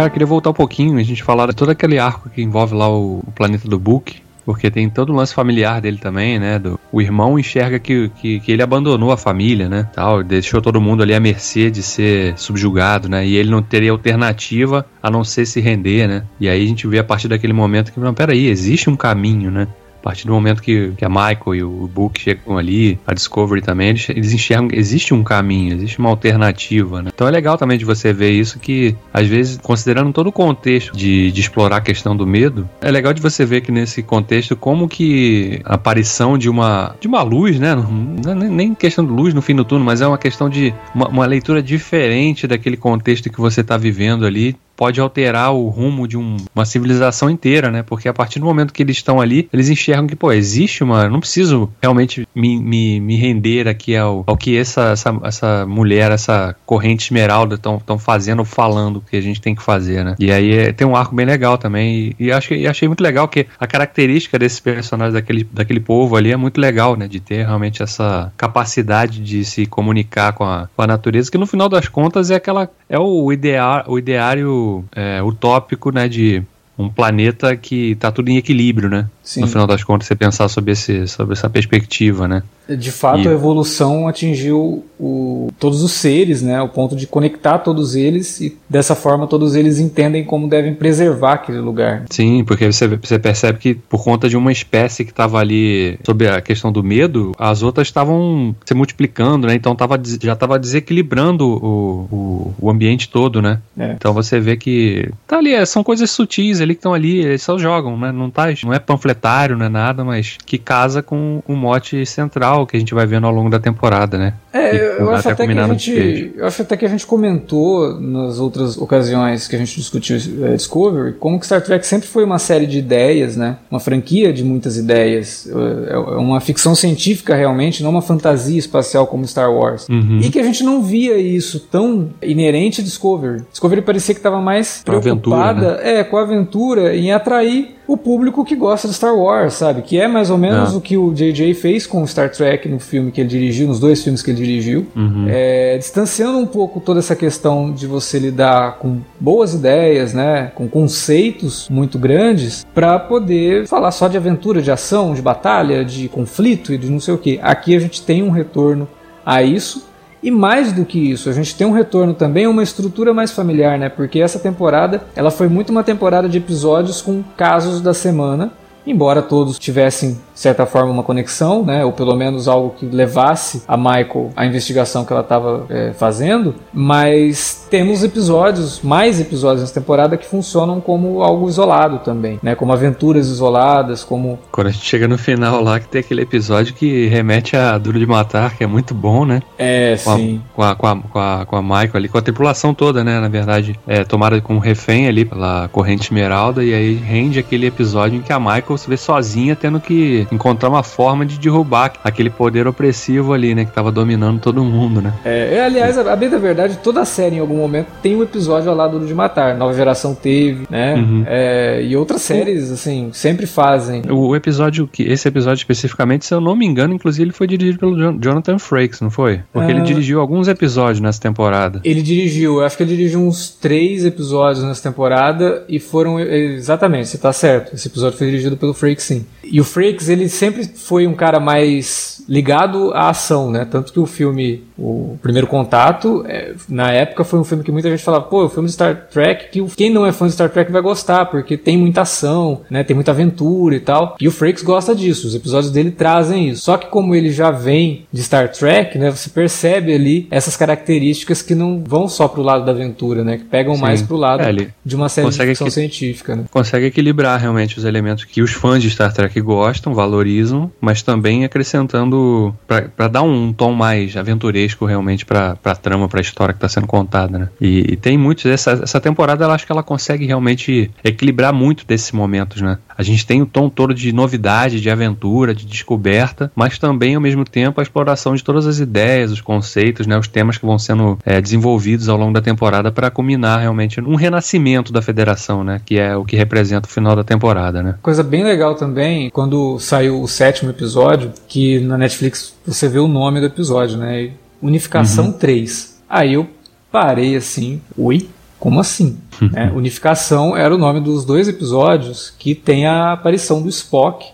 Cara, queria voltar um pouquinho, a gente falar de todo aquele arco que envolve lá o, o planeta do Book. Porque tem todo o lance familiar dele também, né? Do, o irmão enxerga que, que, que ele abandonou a família, né? Tal, deixou todo mundo ali à mercê de ser subjugado, né? E ele não teria alternativa a não ser se render, né? E aí a gente vê a partir daquele momento que, não, peraí, existe um caminho, né? A partir do momento que, que a Michael e o Book chegam ali, a Discovery também, eles, eles enxergam que existe um caminho, existe uma alternativa, né? Então é legal também de você ver isso que, às vezes, considerando todo o contexto de, de explorar a questão do medo, é legal de você ver que nesse contexto como que a aparição de uma, de uma luz, né? Não, é nem questão de luz no fim do túnel, mas é uma questão de uma, uma leitura diferente daquele contexto que você está vivendo ali, pode alterar o rumo de um, uma civilização inteira, né? Porque a partir do momento que eles estão ali, eles enxergam que, pô, existe uma. Não preciso realmente me, me, me render aqui ao, ao que essa, essa, essa mulher, essa corrente esmeralda estão fazendo, falando que a gente tem que fazer, né? E aí é, tem um arco bem legal também. E, e acho, e achei muito legal que a característica desses personagens daquele, daquele povo ali é muito legal, né? De ter realmente essa capacidade de se comunicar com a, com a natureza, que no final das contas é aquela. É o, ideal, o ideário é, utópico, né, de um planeta que está tudo em equilíbrio, né? Sim. No final das contas, você pensar sobre, esse, sobre essa perspectiva, né? De fato, e... a evolução atingiu o, todos os seres, né? O ponto de conectar todos eles e dessa forma todos eles entendem como devem preservar aquele lugar. Sim, porque você, você percebe que por conta de uma espécie que estava ali sobre a questão do medo, as outras estavam se multiplicando, né? Então tava, já estava desequilibrando o, o, o, ambiente todo, né? É. Então você vê que tá ali, é, são coisas sutis ali que estão ali, eles só jogam, né? Não, tá, não é panfletário, não é nada, mas que casa com o mote central que a gente vai vendo ao longo da temporada, né? É, eu acho, até que a gente, eu acho até que a gente comentou nas outras ocasiões que a gente discutiu é, Discovery, como que Star Trek sempre foi uma série de ideias, né? Uma franquia de muitas ideias. É, é uma ficção científica realmente, não uma fantasia espacial como Star Wars. Uhum. E que a gente não via isso tão inerente a Discovery. Discovery parecia que estava mais preocupada aventura, né? é, com a aventura em atrair o público que gosta de Star Wars, sabe? Que é mais ou menos é. o que o J.J. fez com Star Trek no filme que ele dirigiu, nos dois filmes que ele dirigiu. Uhum. É, distanciando um pouco toda essa questão de você lidar com boas ideias, né? Com conceitos muito grandes, para poder falar só de aventura, de ação, de batalha, de conflito e de não sei o que. Aqui a gente tem um retorno a isso e mais do que isso, a gente tem um retorno também uma estrutura mais familiar, né? Porque essa temporada, ela foi muito uma temporada de episódios com casos da semana, embora todos tivessem de certa forma, uma conexão, né? Ou pelo menos algo que levasse a Michael à investigação que ela estava é, fazendo. Mas temos episódios, mais episódios nessa temporada que funcionam como algo isolado também, né? Como aventuras isoladas, como... Quando a gente chega no final lá, que tem aquele episódio que remete a Duro de Matar, que é muito bom, né? É, com sim. A, com, a, com, a, com, a, com a Michael ali, com a tripulação toda, né? Na verdade, é tomada com refém ali pela corrente esmeralda, e aí rende aquele episódio em que a Michael se vê sozinha tendo que encontrar uma forma de derrubar aquele poder opressivo ali, né? Que tava dominando todo mundo, né? É, é aliás, a, a bem da verdade, toda a série em algum momento tem um episódio ao lado de matar. Nova geração teve, né? Uhum. É, e outras séries, assim, sempre fazem. O episódio que. Esse episódio especificamente, se eu não me engano, inclusive ele foi dirigido pelo Jonathan Frakes, não foi? Porque ele ah. dirigiu alguns episódios nessa temporada. Ele dirigiu, eu acho que ele dirigiu uns três episódios nessa temporada e foram. Exatamente, você tá certo. Esse episódio foi dirigido pelo Frakes, sim. E o Frakes, ele sempre foi um cara mais ligado à ação, né? Tanto que o filme, o Primeiro Contato, é, na época foi um filme que muita gente falava, pô, o filme de Star Trek, que quem não é fã de Star Trek vai gostar, porque tem muita ação, né? Tem muita aventura e tal. E o Frakes gosta disso, os episódios dele trazem isso. Só que como ele já vem de Star Trek, né? Você percebe ali essas características que não vão só pro lado da aventura, né? Que pegam Sim. mais pro lado é, de uma série de ficção científica, né? Consegue equilibrar realmente os elementos que os fãs de Star Trek gostam, valorizam, mas também acrescentando para dar um tom mais aventuresco realmente para a trama, para a história que está sendo contada, né? E, e tem muitos essa, essa temporada, eu acho que ela consegue realmente equilibrar muito desses momentos, né? A gente tem o tom todo de novidade, de aventura, de descoberta, mas também ao mesmo tempo a exploração de todas as ideias, os conceitos, né, os temas que vão sendo é, desenvolvidos ao longo da temporada para culminar realmente um renascimento da Federação, né, que é o que representa o final da temporada, né? Coisa bem legal também quando saiu o sétimo episódio, que na Netflix você vê o nome do episódio, né? Unificação uhum. 3. Aí eu parei assim, oi? Como assim? Né? Unificação era o nome dos dois episódios que tem a aparição do Spock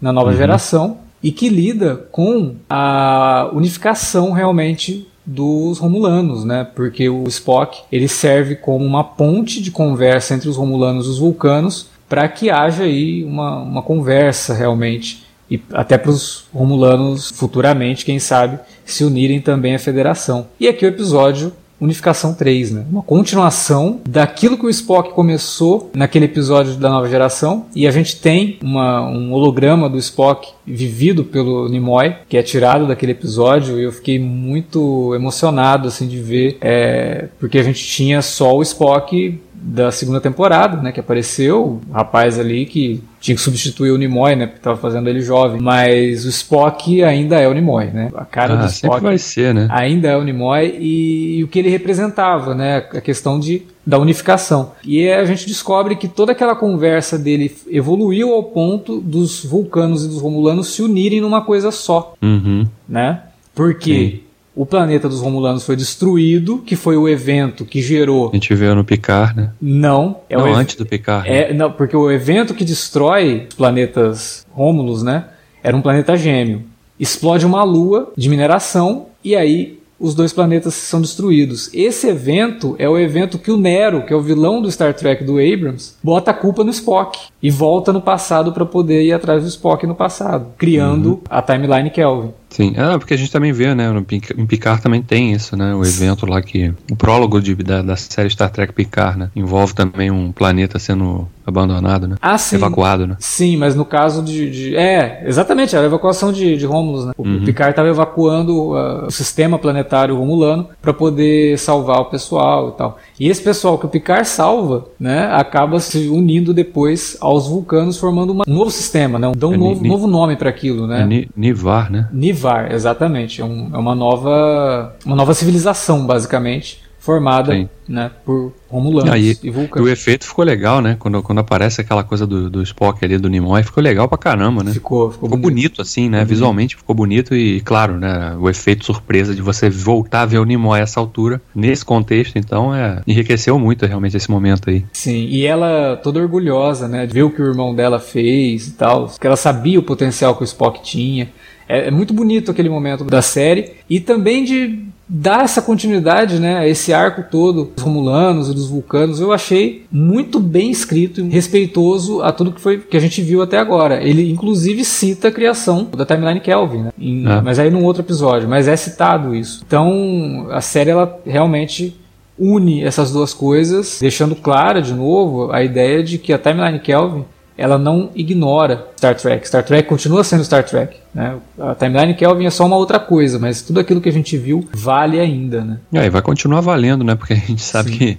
na nova uhum. geração e que lida com a unificação realmente dos Romulanos, né? Porque o Spock ele serve como uma ponte de conversa entre os Romulanos e os Vulcanos para que haja aí uma, uma conversa realmente e até para os Romulanos futuramente, quem sabe, se unirem também à Federação. E aqui o episódio Unificação 3, né? Uma continuação daquilo que o Spock começou naquele episódio da nova geração. E a gente tem uma, um holograma do Spock vivido pelo Nimoy, que é tirado daquele episódio. E eu fiquei muito emocionado assim de ver, é, porque a gente tinha só o Spock da segunda temporada, né, que apareceu, o rapaz ali que tinha que substituir o Nimoy, né, porque estava fazendo ele jovem, mas o Spock ainda é o Nimoy, né? A cara ah, do Spock vai ser, né? ainda é o Nimoy e, e, o que ele representava, né, a questão de da unificação. E a gente descobre que toda aquela conversa dele evoluiu ao ponto dos vulcanos e dos romulanos se unirem numa coisa só, uhum. né? Porque Sim o planeta dos Romulanos foi destruído, que foi o evento que gerou. A gente viu no Picard, né? Não, é não, o antes do Picard. É, né? não, porque o evento que destrói os planetas Romulus, né? Era um planeta gêmeo. Explode uma lua de mineração e aí os dois planetas são destruídos. Esse evento é o evento que o Nero, que é o vilão do Star Trek do Abrams, bota a culpa no Spock e volta no passado para poder ir atrás do Spock no passado, criando uhum. a timeline Kelvin. Sim, é, porque a gente também vê, né? No em Picard também tem isso, né? O evento lá que. O prólogo de, da, da série Star Trek Picard, né? Envolve também um planeta sendo abandonado, né? Ah, sim. Evacuado, né? Sim, mas no caso de. de é, exatamente, era a evacuação de, de Romulus, né? O uhum. Picard estava evacuando uh, o sistema planetário romulano para poder salvar o pessoal e tal. E esse pessoal que o Picard salva, né? Acaba se unindo depois aos vulcanos, formando uma, um novo sistema, né? Dão um é, novo, novo nome para aquilo, né? É Nivar, né? Nivar Exatamente. É, um, é uma nova uma nova civilização, basicamente, formada né, por Romulanos e, Vulcanos. E o efeito ficou legal, né? Quando, quando aparece aquela coisa do, do Spock ali, do Nimoy, ficou legal pra caramba, né? Ficou, ficou, ficou bonito. bonito. assim, né? Ficou Visualmente ficou bonito e, claro, né? O efeito surpresa de você voltar a ver o Nimoy a essa altura, nesse contexto, então, é, enriqueceu muito realmente esse momento aí. Sim, e ela toda orgulhosa, né? De ver o que o irmão dela fez e tal, que ela sabia o potencial que o Spock tinha. É, é, muito bonito aquele momento da série e também de dar essa continuidade, né, a esse arco todo dos Romulanos e dos Vulcanos. Eu achei muito bem escrito e respeitoso a tudo que foi que a gente viu até agora. Ele inclusive cita a criação da timeline Kelvin, né, em, é. mas aí num outro episódio, mas é citado isso. Então a série ela realmente une essas duas coisas, deixando clara de novo a ideia de que a timeline Kelvin ela não ignora Star Trek. Star Trek continua sendo Star Trek. Né? A timeline Kelvin é só uma outra coisa, mas tudo aquilo que a gente viu vale ainda. Né? É, e vai continuar valendo, né? Porque a gente sabe Sim. que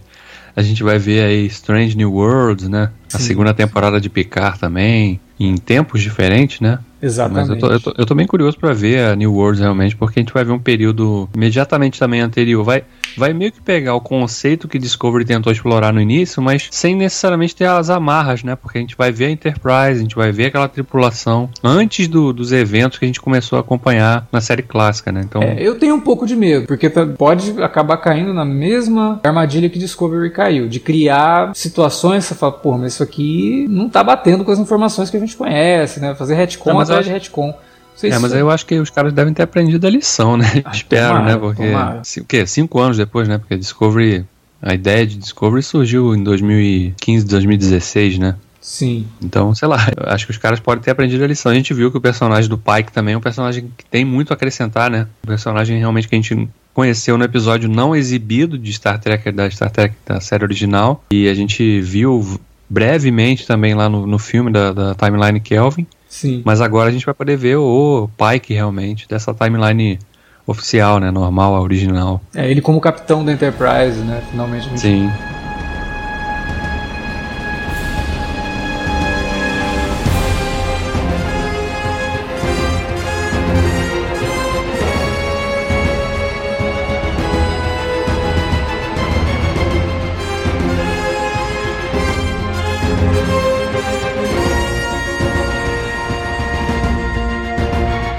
a gente vai ver aí Strange New Worlds, né? Sim. A segunda temporada de Picard também, em tempos diferentes, né? Exatamente. Mas eu tô, eu tô, eu tô bem curioso para ver a New Worlds realmente, porque a gente vai ver um período imediatamente também anterior. Vai, vai meio que pegar o conceito que Discovery tentou explorar no início, mas sem necessariamente ter as amarras, né? Porque a gente vai ver a Enterprise, a gente vai ver aquela tripulação antes do, dos eventos que a gente começou a acompanhar na série clássica, né? Então... É, eu tenho um pouco de medo, porque pode acabar caindo na mesma armadilha que Discovery caiu, de criar situações, você fala, pô, mas isso aqui não tá batendo com as informações que a gente conhece, né? Fazer retcon não, atrás acho... de retcon. É, mas eu acho que os caras devem ter aprendido a lição, né? Ah, Espero, tomara, né? Porque. O quê? Cinco anos depois, né? Porque Discovery. A ideia de Discovery surgiu em 2015, 2016, né? Sim. Então, sei lá, acho que os caras podem ter aprendido a lição. A gente viu que o personagem do Pike também é um personagem que tem muito a acrescentar, né? Um personagem realmente que a gente conheceu no episódio não exibido de Star Trek, da Star Trek da série original. E a gente viu brevemente também lá no, no filme da, da Timeline Kelvin. Sim. Mas agora a gente vai poder ver o Pike realmente dessa timeline oficial, né? Normal, original. É, ele como capitão da Enterprise, né? Finalmente. Sim.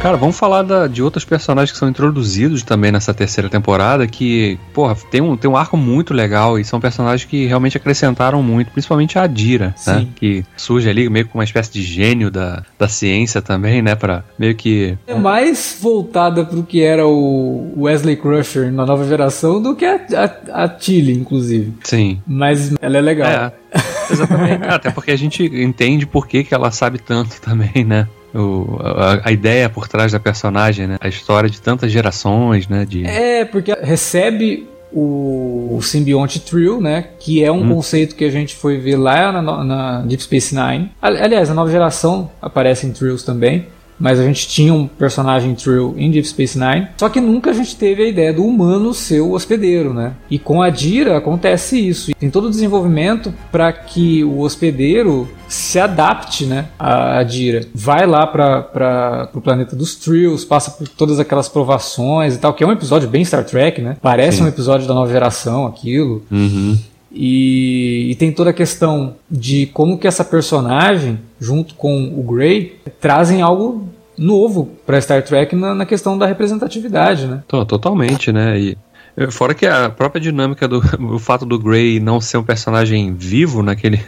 Cara, vamos falar da, de outros personagens que são introduzidos também nessa terceira temporada, que, porra, tem um, tem um arco muito legal e são personagens que realmente acrescentaram muito, principalmente a Adira, né? Que surge ali meio com uma espécie de gênio da, da ciência também, né? Pra meio que. É mais voltada pro que era o Wesley Crusher na nova geração do que a, a, a Tilly, inclusive. Sim. Mas ela é legal. É, exatamente. Até porque a gente entende por que, que ela sabe tanto também, né? O, a, a, ideia por trás da personagem, né? A história de tantas gerações, né? De... É, porque recebe o, o simbionte Trill, né? Que é um hum. conceito que a gente foi ver lá na, na Deep Space Nine. Aliás, a nova geração aparece em Trills também mas a gente tinha um personagem Trill em Deep Space Nine, só que nunca a gente teve a ideia do humano ser o hospedeiro, né? E com a Dira acontece isso. Tem todo o desenvolvimento para que o hospedeiro se adapte, né, a Dira. Vai lá para o planeta dos Trills, passa por todas aquelas provações e tal, que é um episódio bem Star Trek, né? Parece Sim. um episódio da nova geração, aquilo. Uhum. E, e, tem toda a questão de como que essa personagem, junto com o Grey, trazem algo novo para Star Trek na, na, questão da representatividade, né? Totalmente, né? E fora que a própria dinâmica do o fato do Grey não ser um personagem vivo naquele,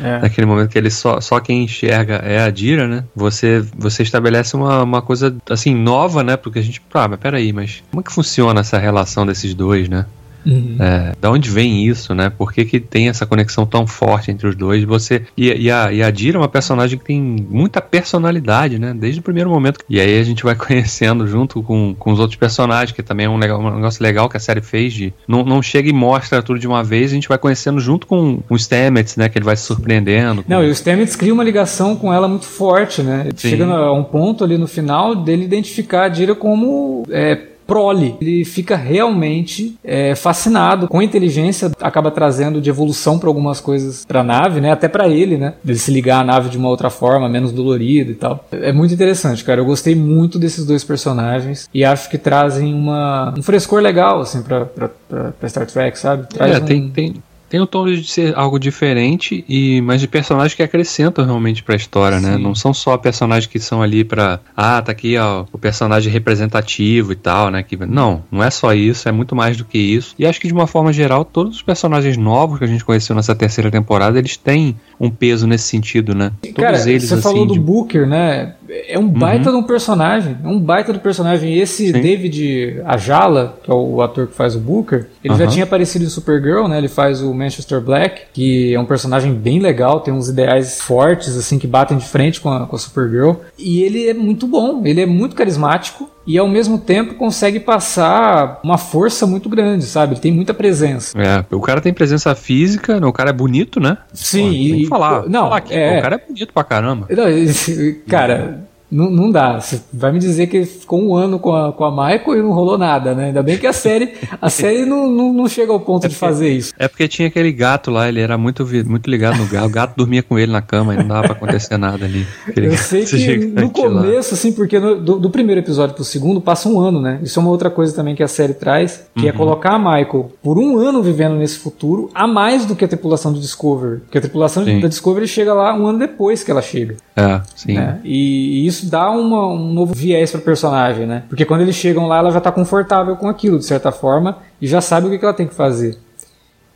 é. naquele momento que ele só, só quem enxerga é a Dira, né? Você você estabelece uma, uma coisa assim nova, né? Porque a gente, ah, mas peraí, mas como é que funciona essa relação desses dois, né? Uhum. É, da onde vem isso, né? Por que, que tem essa conexão tão forte entre os dois? Você e, e, a, e a Dira é uma personagem que tem muita personalidade, né? Desde o primeiro momento. E aí a gente vai conhecendo junto com, com os outros personagens, que também é um, legal, um negócio legal que a série fez de não, não chega e mostra tudo de uma vez, a gente vai conhecendo junto com o Stamets, né? Que ele vai se surpreendendo. Não, e o Stamets cria uma ligação com ela muito forte, né? Sim. Chega a um ponto ali no final dele identificar a Dira como é, prole. Ele fica realmente é, fascinado com a inteligência, acaba trazendo de evolução para algumas coisas para a nave, né? Até para ele, né? Ele se ligar à nave de uma outra forma, menos dolorido e tal. É muito interessante, cara. Eu gostei muito desses dois personagens e acho que trazem uma, um frescor legal, assim, para Star Trek, sabe? Traz é, um... tem, tem, tem o tom de ser algo diferente, e mas de personagens que acrescentam realmente pra história, né? Sim. né? Não são só personagens que são ali pra. Ah, tá aqui ó, o personagem representativo e tal, né? Que, não, não é só isso, é muito mais do que isso. E acho que de uma forma geral, todos os personagens novos que a gente conheceu nessa terceira temporada, eles têm um peso nesse sentido, né? Todos Cara, eles, você assim, falou do de... Booker, né? É um baita uhum. de um personagem. É um baita do personagem. E esse Sim. David Ajala, que é o ator que faz o Booker, ele uhum. já tinha aparecido em Supergirl, né? Ele faz o Manchester Black, que é um personagem bem legal, tem uns ideais fortes, assim, que batem de frente com a, com a Supergirl. E ele é muito bom, ele é muito carismático e ao mesmo tempo consegue passar uma força muito grande, sabe? Ele tem muita presença. É, o cara tem presença física, o cara é bonito, né? Sim, Pô, tem que falar. Não, falar é, o cara é bonito pra caramba. Não, cara, não, não dá. Você vai me dizer que ficou um ano com a, com a Michael e não rolou nada, né? Ainda bem que a série, a série não, não, não chega ao ponto é de fazer isso. É porque tinha aquele gato lá, ele era muito, muito ligado no gato. O gato dormia com ele na cama e não dava pra acontecer nada ali. Aquele Eu sei que no começo, lá. assim, porque no, do, do, primeiro episódio pro segundo passa um ano, né? Isso é uma outra coisa também que a série traz, que é uhum. é colocar a Michael por um ano vivendo nesse futuro, a mais do que a tripulação do Discovery. Porque a tripulação sim. da Discovery chega lá um ano depois que ela chega. É, sim. Né? E, e isso dá uma um novo viés para personagem, né? Porque quando eles chegam lá, ela já está confortável com aquilo, de certa forma, e já sabe o que, que ela tem que fazer.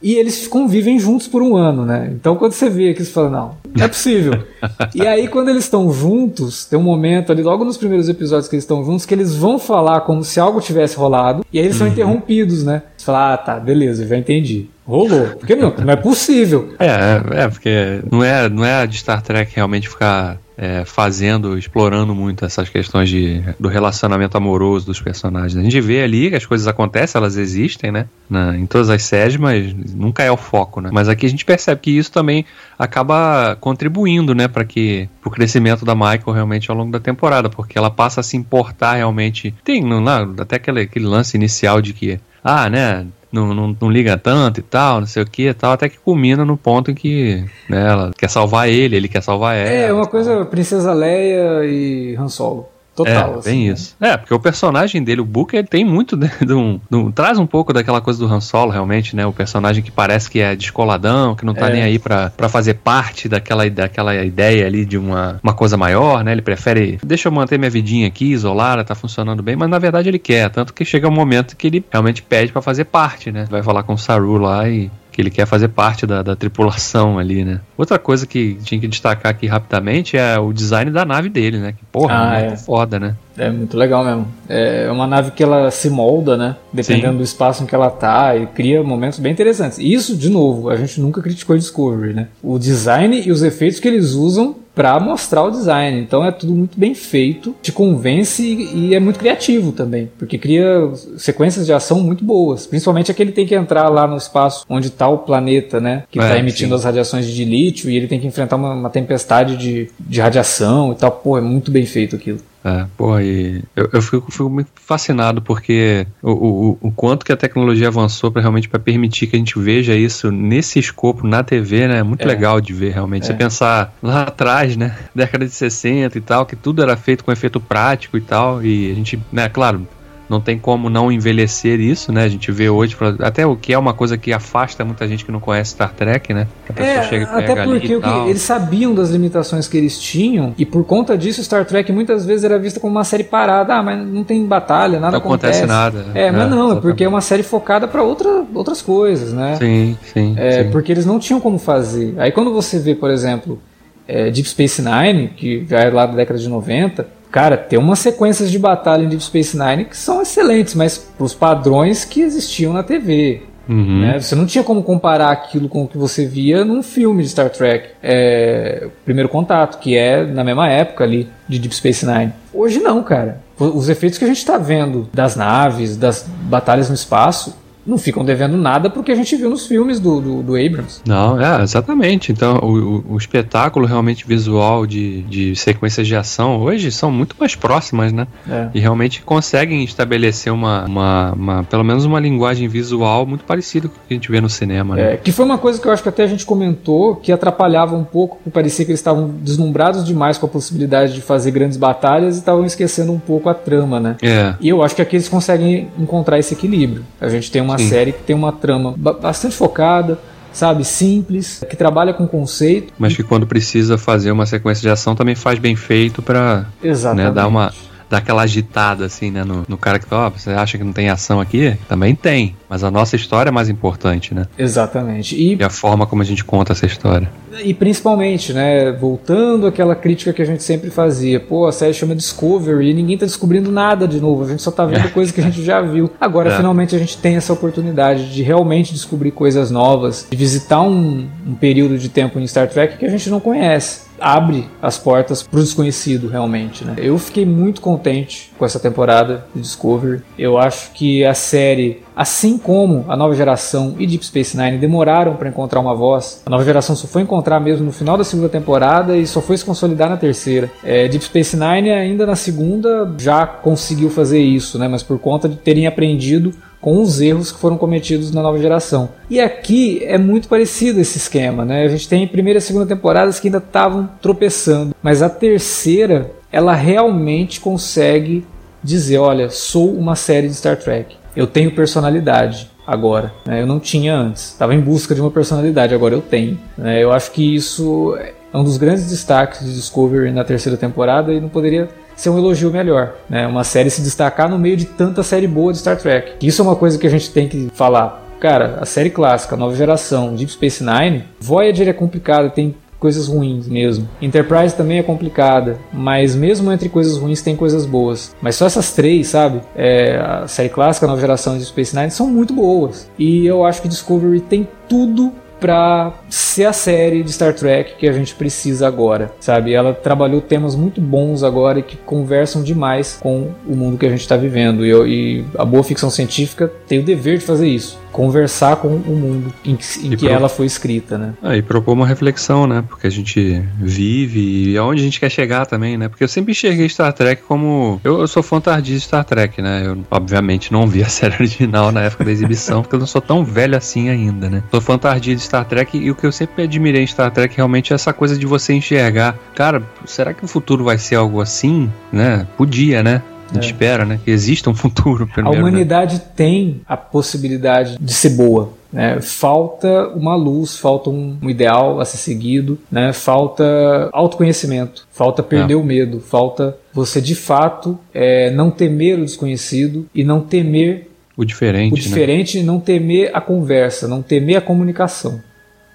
E eles convivem juntos por um ano, né? Então quando você vê aqui, você fala, não, não é possível. e aí quando eles estão juntos, tem um momento ali, logo nos primeiros episódios que eles estão juntos, que eles vão falar como se algo tivesse rolado, e aí eles são uhum. interrompidos, né? Você fala, ah, tá, beleza, já entendi. Rolou. Porque não, não é possível. É, é, é, porque não é, não é de Star Trek realmente ficar é, fazendo, explorando muito essas questões de, do relacionamento amoroso dos personagens. A gente vê ali que as coisas acontecem, elas existem, né? Na, em todas as séries, mas nunca é o foco, né? Mas aqui a gente percebe que isso também acaba contribuindo, né, para que o crescimento da Michael realmente ao longo da temporada, porque ela passa a se importar realmente. Tem não, até aquele, aquele lance inicial de que ah, né, não, não, não, liga tanto e tal, não sei o que e tal, até que culmina no ponto em que né, ela quer salvar ele, ele quer salvar ela. É, uma coisa, Princesa Leia e Han Solo. Total. É, assim, bem né? isso. É, porque o personagem dele, o Booker, ele tem muito de, de, um, de, um, Traz um pouco daquela coisa do Han Solo, realmente, né? O personagem que parece que é descoladão, que não tá é. nem aí pra, pra fazer parte daquela, daquela ideia ali de uma, uma coisa maior, né? Ele prefere. Deixa eu manter minha vidinha aqui, isolada, tá funcionando bem, mas na verdade ele quer. Tanto que chega um momento que ele realmente pede para fazer parte, né? Vai falar com o Saru lá e que ele quer fazer parte da, da, tripulação ali, né? Outra coisa que tinha que destacar aqui rapidamente é o design da nave dele, né? Que porra, ah, é é. foda, né? É muito legal mesmo. É uma nave que ela se molda, né? Dependendo Sim. do espaço em que ela tá e cria momentos bem interessantes. Isso, de novo, a gente nunca criticou Discovery, né? O design e os efeitos que eles usam para mostrar o design. Então é tudo muito bem feito, te convence e, é muito criativo também, porque cria sequências de ação muito boas. Principalmente aquele tem que entrar lá no espaço onde está o planeta, né? Que está é, emitindo sim. as radiações de lítio e ele tem que enfrentar uma, uma tempestade de, de radiação e tal. Pô, é muito bem feito aquilo. É, porra, e eu, eu fico, fico, muito fascinado porque o, o, o quanto que a tecnologia avançou para realmente para permitir que a gente veja isso nesse escopo na TV, né? É muito é. legal de ver realmente. É. Você pensar lá atrás, né? Década de 60 e tal, que tudo era feito com efeito prático e tal, e a gente, né, claro, não tem como não envelhecer isso, né? A gente vê hoje, até o que é uma coisa que afasta muita gente que não conhece Star Trek, né? a pessoa é, chega até porque eles sabiam das limitações que eles tinham e por conta disso Star Trek muitas vezes era vista como uma série parada. Ah, mas não tem batalha, nada não acontece. nada. É, mas é, não, é porque é uma série focada para outra, outras coisas, né? Sim, sim, é, sim. Porque eles não tinham como fazer. Aí quando você vê, por exemplo, é, Deep Space Nine, que já é lá da década de 90, Cara, tem umas sequências de batalha em Deep Space Nine que são excelentes, mas pros padrões que existiam na TV. Uhum. Né? Você não tinha como comparar aquilo com o que você via num filme de Star Trek. É, Primeiro Contato, que é na mesma época ali de Deep Space Nine. Hoje não, cara. Os efeitos que a gente está vendo das naves, das batalhas no espaço, não ficam devendo nada porque a gente viu nos filmes do, do, do Abrams. Não, é, exatamente. Então, o, o, espetáculo realmente visual de, de sequências de ação hoje são muito mais próximas, né? É. E realmente conseguem estabelecer uma, uma, uma, pelo menos uma linguagem visual muito parecida com o que a gente vê no cinema, né? É, que foi uma coisa que eu acho que até a gente comentou que atrapalhava um pouco, porque parecia que eles estavam deslumbrados demais com a possibilidade de fazer grandes batalhas e estavam esquecendo um pouco a trama, né? É. E eu acho que aqui eles conseguem encontrar esse equilíbrio. A gente tem uma Sim. série que tem uma trama bastante focada, sabe, simples, que trabalha com conceito. Mas que quando precisa fazer uma sequência de ação também faz bem feito para né, dar uma dar aquela agitada assim, né, no, no cara que, ó, oh, você acha que não tem ação aqui? Também tem, mas a nossa história é mais importante, né? Exatamente. E, e a forma como a gente conta essa história. E principalmente, né, voltando àquela crítica que a gente sempre fazia, pô, a série chama Discovery e ninguém tá descobrindo nada de novo, a gente só tá vendo é. coisa que a gente já viu. Agora, é. finalmente, a gente tem essa oportunidade de realmente descobrir coisas novas, de visitar um, um período de tempo em Star Trek que a gente não conhece abre as portas para o desconhecido realmente, né? Eu fiquei muito contente com essa temporada de Discovery. Eu acho que a série, assim como a nova geração e Deep Space Nine demoraram para encontrar uma voz, a nova geração só foi encontrar mesmo no final da segunda temporada e só foi se consolidar na terceira. É, Deep Space Nine ainda na segunda já conseguiu fazer isso, né? Mas por conta de terem aprendido com os erros que foram cometidos na nova geração. E aqui é muito parecido esse esquema, né? A gente tem primeira e segunda temporadas que ainda estavam tropeçando, mas a terceira ela realmente consegue dizer, olha, sou uma série de Star Trek. Eu tenho personalidade agora. Né? Eu não tinha antes. Estava em busca de uma personalidade, agora eu tenho. Né? Eu acho que isso é um dos grandes destaques de Discovery na terceira temporada e não poderia ser um elogio melhor, né? Uma série se destacar no meio de tanta série boa de Star Trek. Isso é uma coisa que a gente tem que falar. Cara, a série clássica, nova geração, Deep Space Nine, Voyager é complicada, tem coisas ruins mesmo. Enterprise também é complicada, mas mesmo entre coisas ruins tem coisas boas. Mas só essas três, sabe? É, a série clássica, a nova geração de Space Nine são muito boas. E eu acho que Discovery tem tudo para ser a série de Star Trek que a gente precisa agora, sabe? Ela trabalhou temas muito bons agora e que conversam demais com o mundo que a gente está vivendo. E, e, a boa ficção científica tem o dever de fazer isso conversar com o mundo em, em que pro... ela foi escrita, né? Ah, e propor uma reflexão, né? Porque a gente vive e aonde a gente quer chegar também, né? Porque eu sempre enxerguei Star Trek como... Eu, eu sou fã tardio de Star Trek, né? Eu, obviamente, não vi a série original na época da exibição, porque eu não sou tão velho assim ainda, né? Sou fã tardio de Star Trek e o que eu sempre admirei em Star Trek realmente essa coisa de você enxergar, cara, será que o futuro vai ser algo assim, né? Podia, né? A gente é. espera, né? Que exista um futuro. Primeiro, a né? humanidade né? tem a possibilidade de ser boa. Né? Falta uma luz, falta um, ideal a ser seguido, né? falta autoconhecimento, falta perder é. o medo, falta você de fato é, não temer o desconhecido e não temer o diferente. O né? diferente né? e não temer a conversa, não temer a comunicação.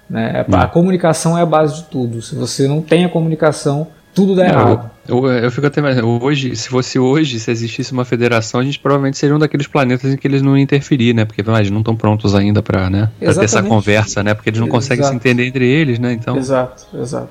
Né? A, a comunicação é a base de tudo. Se você não tem a comunicação, tudo dá errado. Eu, eu, fico até mais. Hoje, se fosse hoje, se existisse uma federação, a gente provavelmente seria um daqueles planetas em que eles não iam interferir, né? Porque eles não estão prontos ainda para né? Pra ter essa conversa, né? Porque eles não conseguem exato. se entender entre eles, né? Então... Exato, exato.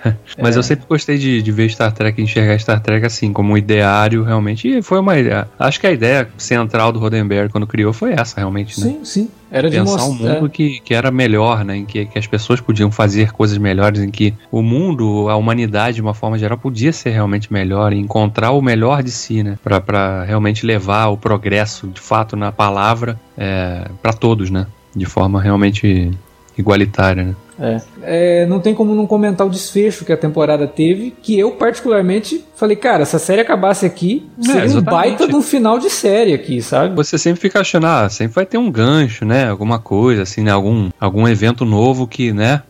Mas é. eu sempre gostei de, de ver Star Trek, enxergar Star Trek assim, como um ideário, realmente. E foi uma ideia. Acho que a ideia central do Roddenberry quando criou foi essa, realmente, né? Sim, sim. Era de pensar um mundo que, que era melhor, né? Em que, que as pessoas podiam fazer coisas melhores, em que o mundo, a humanidade, de uma forma geral, podia ser realmente melhor, e encontrar o melhor de si, né? Para realmente levar o progresso, de fato, na palavra é, para todos, né? De forma realmente igualitária, né? É. é. não tem como não comentar o desfecho que a temporada teve, que eu particularmente falei, cara, se a série acabasse aqui, é, seria um baita de um final de série aqui, sabe? Você sempre fica achando, ah, sempre vai ter um gancho, né? Alguma coisa, assim, né? Algum, algum evento novo que, né?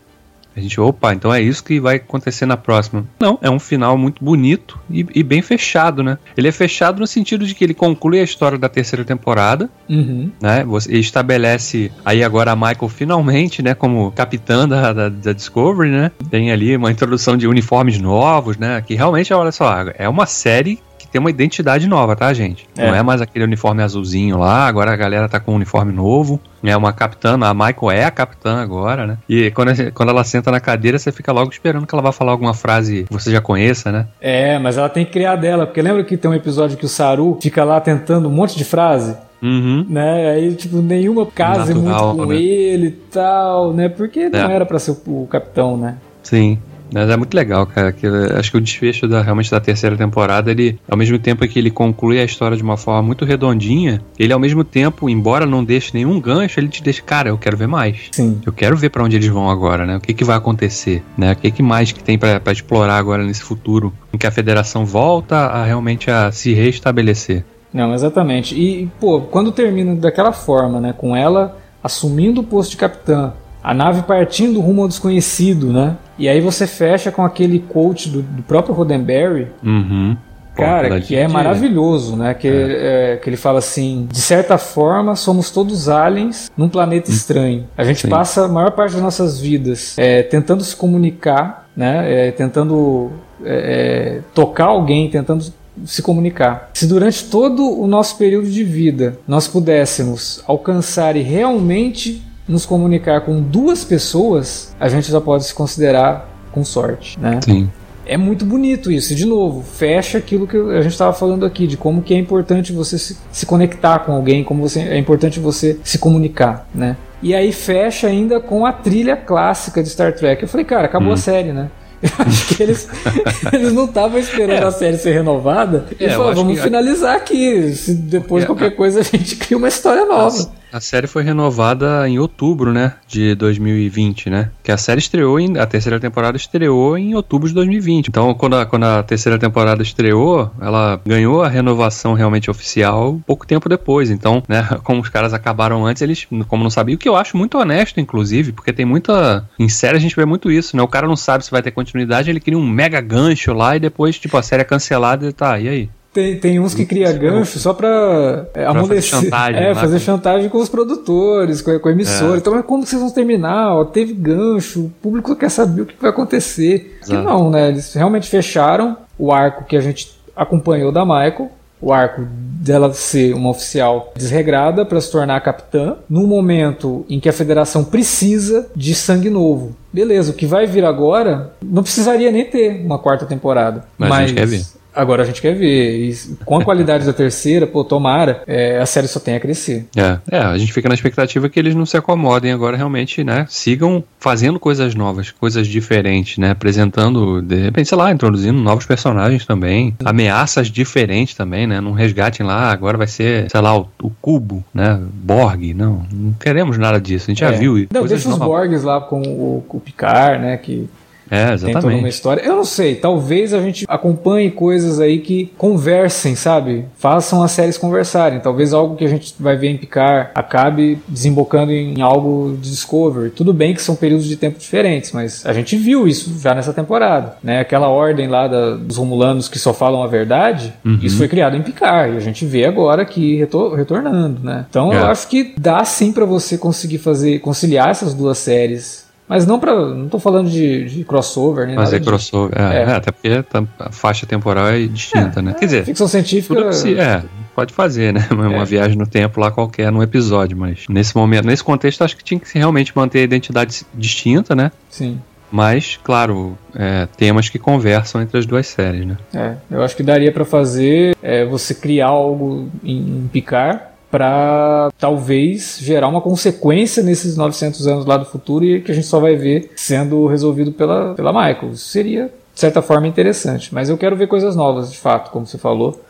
A gente, opa, então é isso que vai acontecer na próxima. Não, é um final muito bonito e, e bem fechado, né? Ele é fechado no sentido de que ele conclui a história da terceira temporada, uhum. né? Você estabelece aí agora a Michael finalmente, né, como capitã da, da, da, Discovery, né? Tem ali uma introdução de uniformes novos, né? Que realmente, olha só, é uma série tem uma identidade nova, tá, gente? É. Não é mais aquele uniforme azulzinho lá, agora a galera tá com um uniforme novo. É uma capitã, a Michael é a capitã agora, né? E quando, quando ela senta na cadeira, você fica logo esperando que ela vá falar alguma frase que você já conheça, né? É, mas ela tem que criar dela, porque lembra que tem um episódio que o Saru fica lá tentando um monte de frase? Uhum. Né? Aí, tipo, nenhuma casa Natural, muito com né? ele e tal, né? Porque não é. era para ser o, o capitão, né? Sim. Mas é muito legal, cara. Que, acho que o desfecho da, realmente da terceira temporada, ele, ao mesmo tempo que ele conclui a história de uma forma muito redondinha, ele ao mesmo tempo, embora não deixe nenhum gancho, ele te deixa, cara, eu quero ver mais. Sim. Eu quero ver para onde eles vão agora, né? O que, que vai acontecer, né? O que, que mais que tem para explorar agora nesse futuro, em que a federação volta a realmente a se restabelecer. Não, exatamente. E, pô, quando termina daquela forma, né? Com ela assumindo o posto de capitã, a nave partindo rumo ao desconhecido, né? E aí você fecha com aquele quote do, do próprio Roddenberry. Uhum. Cara, que é maravilhoso, né? Que, é. É, que ele fala assim: de certa forma, somos todos aliens num planeta hum. estranho. A gente Sim. passa a maior parte das nossas vidas é, tentando se comunicar, né? É, tentando é, é, tocar alguém, tentando se comunicar. Se durante todo o nosso período de vida nós pudéssemos alcançar e realmente nos comunicar com duas pessoas, a gente já pode se considerar com sorte, né? Sim. É muito bonito isso. E, de novo, fecha aquilo que a gente estava falando aqui, de como que é importante você se, se conectar com alguém, como você, é importante você se comunicar, né? E aí fecha ainda com a trilha clássica de Star Trek. Eu falei, cara, acabou hum. a série, né? Eu acho que eles, eles não estavam esperando é. a série ser renovada. E é, falaram, vamos finalizar aqui. Se depois qualquer coisa a gente cria uma história nova. A série foi renovada em outubro, né, de 2020, né? Que a série estreou em, a terceira temporada estreou em outubro de 2020. Então, quando a, quando a terceira temporada estreou, ela ganhou a renovação realmente oficial pouco tempo depois. Então, né, como os caras acabaram antes, eles como não sabiam, o que eu acho muito honesto inclusive, porque tem muita em série a gente vê muito isso, né? O cara não sabe se vai ter continuidade, ele cria um mega gancho lá e depois, tipo, a série é cancelada e tá, e aí? Tem, tem uns que cria gancho só pra é, amolecer. Fazer chantagem, é, fazer chantagem com os produtores, com a, com a emissora. É. Então, mas como vocês vão terminar? Ó, teve gancho, o público quer saber o que vai acontecer. Exato. Que não, né? Eles realmente fecharam o arco que a gente acompanhou da Michael, o arco dela ser uma oficial desregrada para se tornar capitã, num momento em que a federação precisa de sangue novo. Beleza, o que vai vir agora não precisaria nem ter uma quarta temporada. Mas, mas Agora a gente quer ver. E com a qualidade da terceira, pô, tomara, é, a série só tem a crescer. É, é, a gente fica na expectativa que eles não se acomodem agora realmente, né? Sigam fazendo coisas novas, coisas diferentes, né? Apresentando, de repente, sei lá, introduzindo novos personagens também, ameaças diferentes também, né? Não resgatem lá, agora vai ser, sei lá, o, o cubo, né? Borg, não, não queremos nada disso. A gente é. já viu. Não, deixa os Borgs lá com o, o Picard, né? Que é, exatamente. Tem toda uma história. Eu não sei, talvez a gente acompanhe coisas aí que conversem, sabe? Façam as séries conversarem. Talvez algo que a gente vai ver em Picard acabe desembocando em algo de Discovery. Tudo bem que são períodos de tempo diferentes, mas a gente viu isso já nessa temporada, né? Aquela ordem lá da, dos Romulanos que só falam a verdade, uhum. isso foi criado em Picard e a gente vê agora aqui retor retornando, né? Então é. eu acho que dá sim para você conseguir fazer conciliar essas duas séries mas não para, não tô falando de, de crossover, né? Mas é crossover, é, é. é, até porque tá, a faixa temporal é distinta, é, né? Quer dizer, ficção científica. Se, é, pode fazer, né? Uma é. viagem no tempo lá qualquer num episódio, mas nesse momento, nesse contexto, acho que tinha que realmente manter a identidade distinta, né? Sim. Mas, claro, é, temas que conversam entre as duas séries, né? É, eu acho que daria para fazer é, você criar algo em, em Picard para talvez gerar uma consequência nesses 900 anos lá do futuro e que a gente só vai ver sendo resolvido pela, pela Michael. Seria, de certa forma, interessante. Mas eu quero ver coisas novas, de fato, como você falou.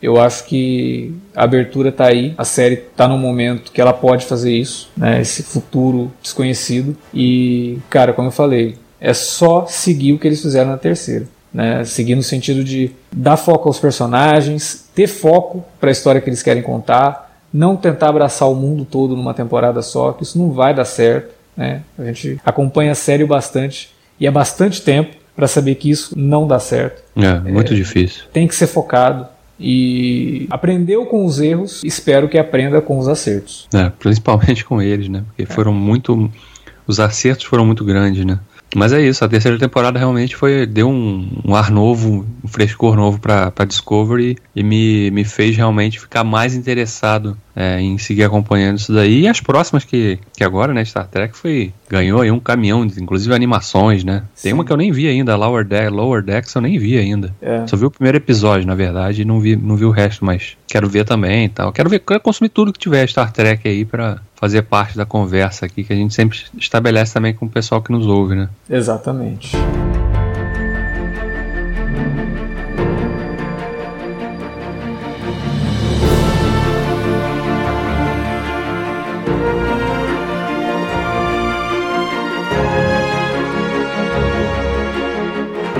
Eu acho que a abertura está aí, a série está no momento que ela pode fazer isso, né? Esse futuro desconhecido. E, cara, como eu falei, é só seguir o que eles fizeram na terceira. Né, seguir no sentido de dar foco aos personagens, ter foco para a história que eles querem contar, não tentar abraçar o mundo todo numa temporada só, que isso não vai dar certo. Né? A gente acompanha a série bastante e há bastante tempo para saber que isso não dá certo. É, muito é, difícil. Tem que ser focado e aprendeu com os erros, espero que aprenda com os acertos. É, principalmente com eles, né? Porque é. foram muito. Os acertos foram muito grandes, né? Mas é isso, a terceira temporada realmente foi deu um, um ar novo, um frescor novo para Discovery e me, me fez realmente ficar mais interessado é, em seguir acompanhando isso daí. E as próximas que, que agora, né, Star Trek foi ganhou aí um caminhão, inclusive animações, né? Sim. Tem uma que eu nem vi ainda, Lower Deck, Lower Decks eu nem vi ainda. É. Só vi o primeiro episódio, na verdade, e não vi, não vi o resto, mas quero ver também e tal. Quero ver, quero consumir tudo que tiver Star Trek aí para fazer parte da conversa aqui que a gente sempre estabelece também com o pessoal que nos ouve, né? Exatamente.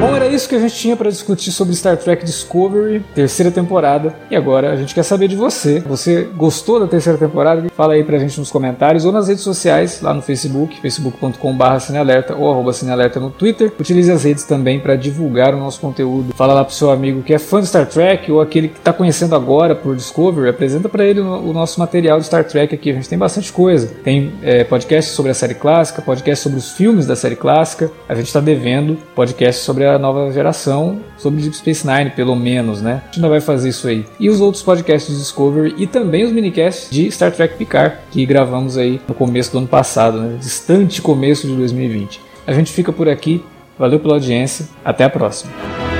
Bom, era isso que a gente tinha para discutir sobre Star Trek Discovery, terceira temporada. E agora a gente quer saber de você. Você gostou da terceira temporada? Fala aí pra gente nos comentários ou nas redes sociais, lá no Facebook, facebook.com.br cinealerta ou arroba cinealerta no Twitter. Utilize as redes também para divulgar o nosso conteúdo. Fala lá pro seu amigo que é fã de Star Trek ou aquele que está conhecendo agora por Discovery, apresenta para ele o nosso material de Star Trek aqui. A gente tem bastante coisa. Tem é, podcast sobre a série clássica, podcast sobre os filmes da série clássica. A gente está devendo podcast sobre a nova geração sobre Deep Space Nine, pelo menos, né? A gente ainda vai fazer isso aí. E os outros podcasts de Discovery e também os minicasts de Star Trek Picard, que gravamos aí no começo do ano passado, né? Distante começo de 2020. A gente fica por aqui. Valeu pela audiência. Até a próxima.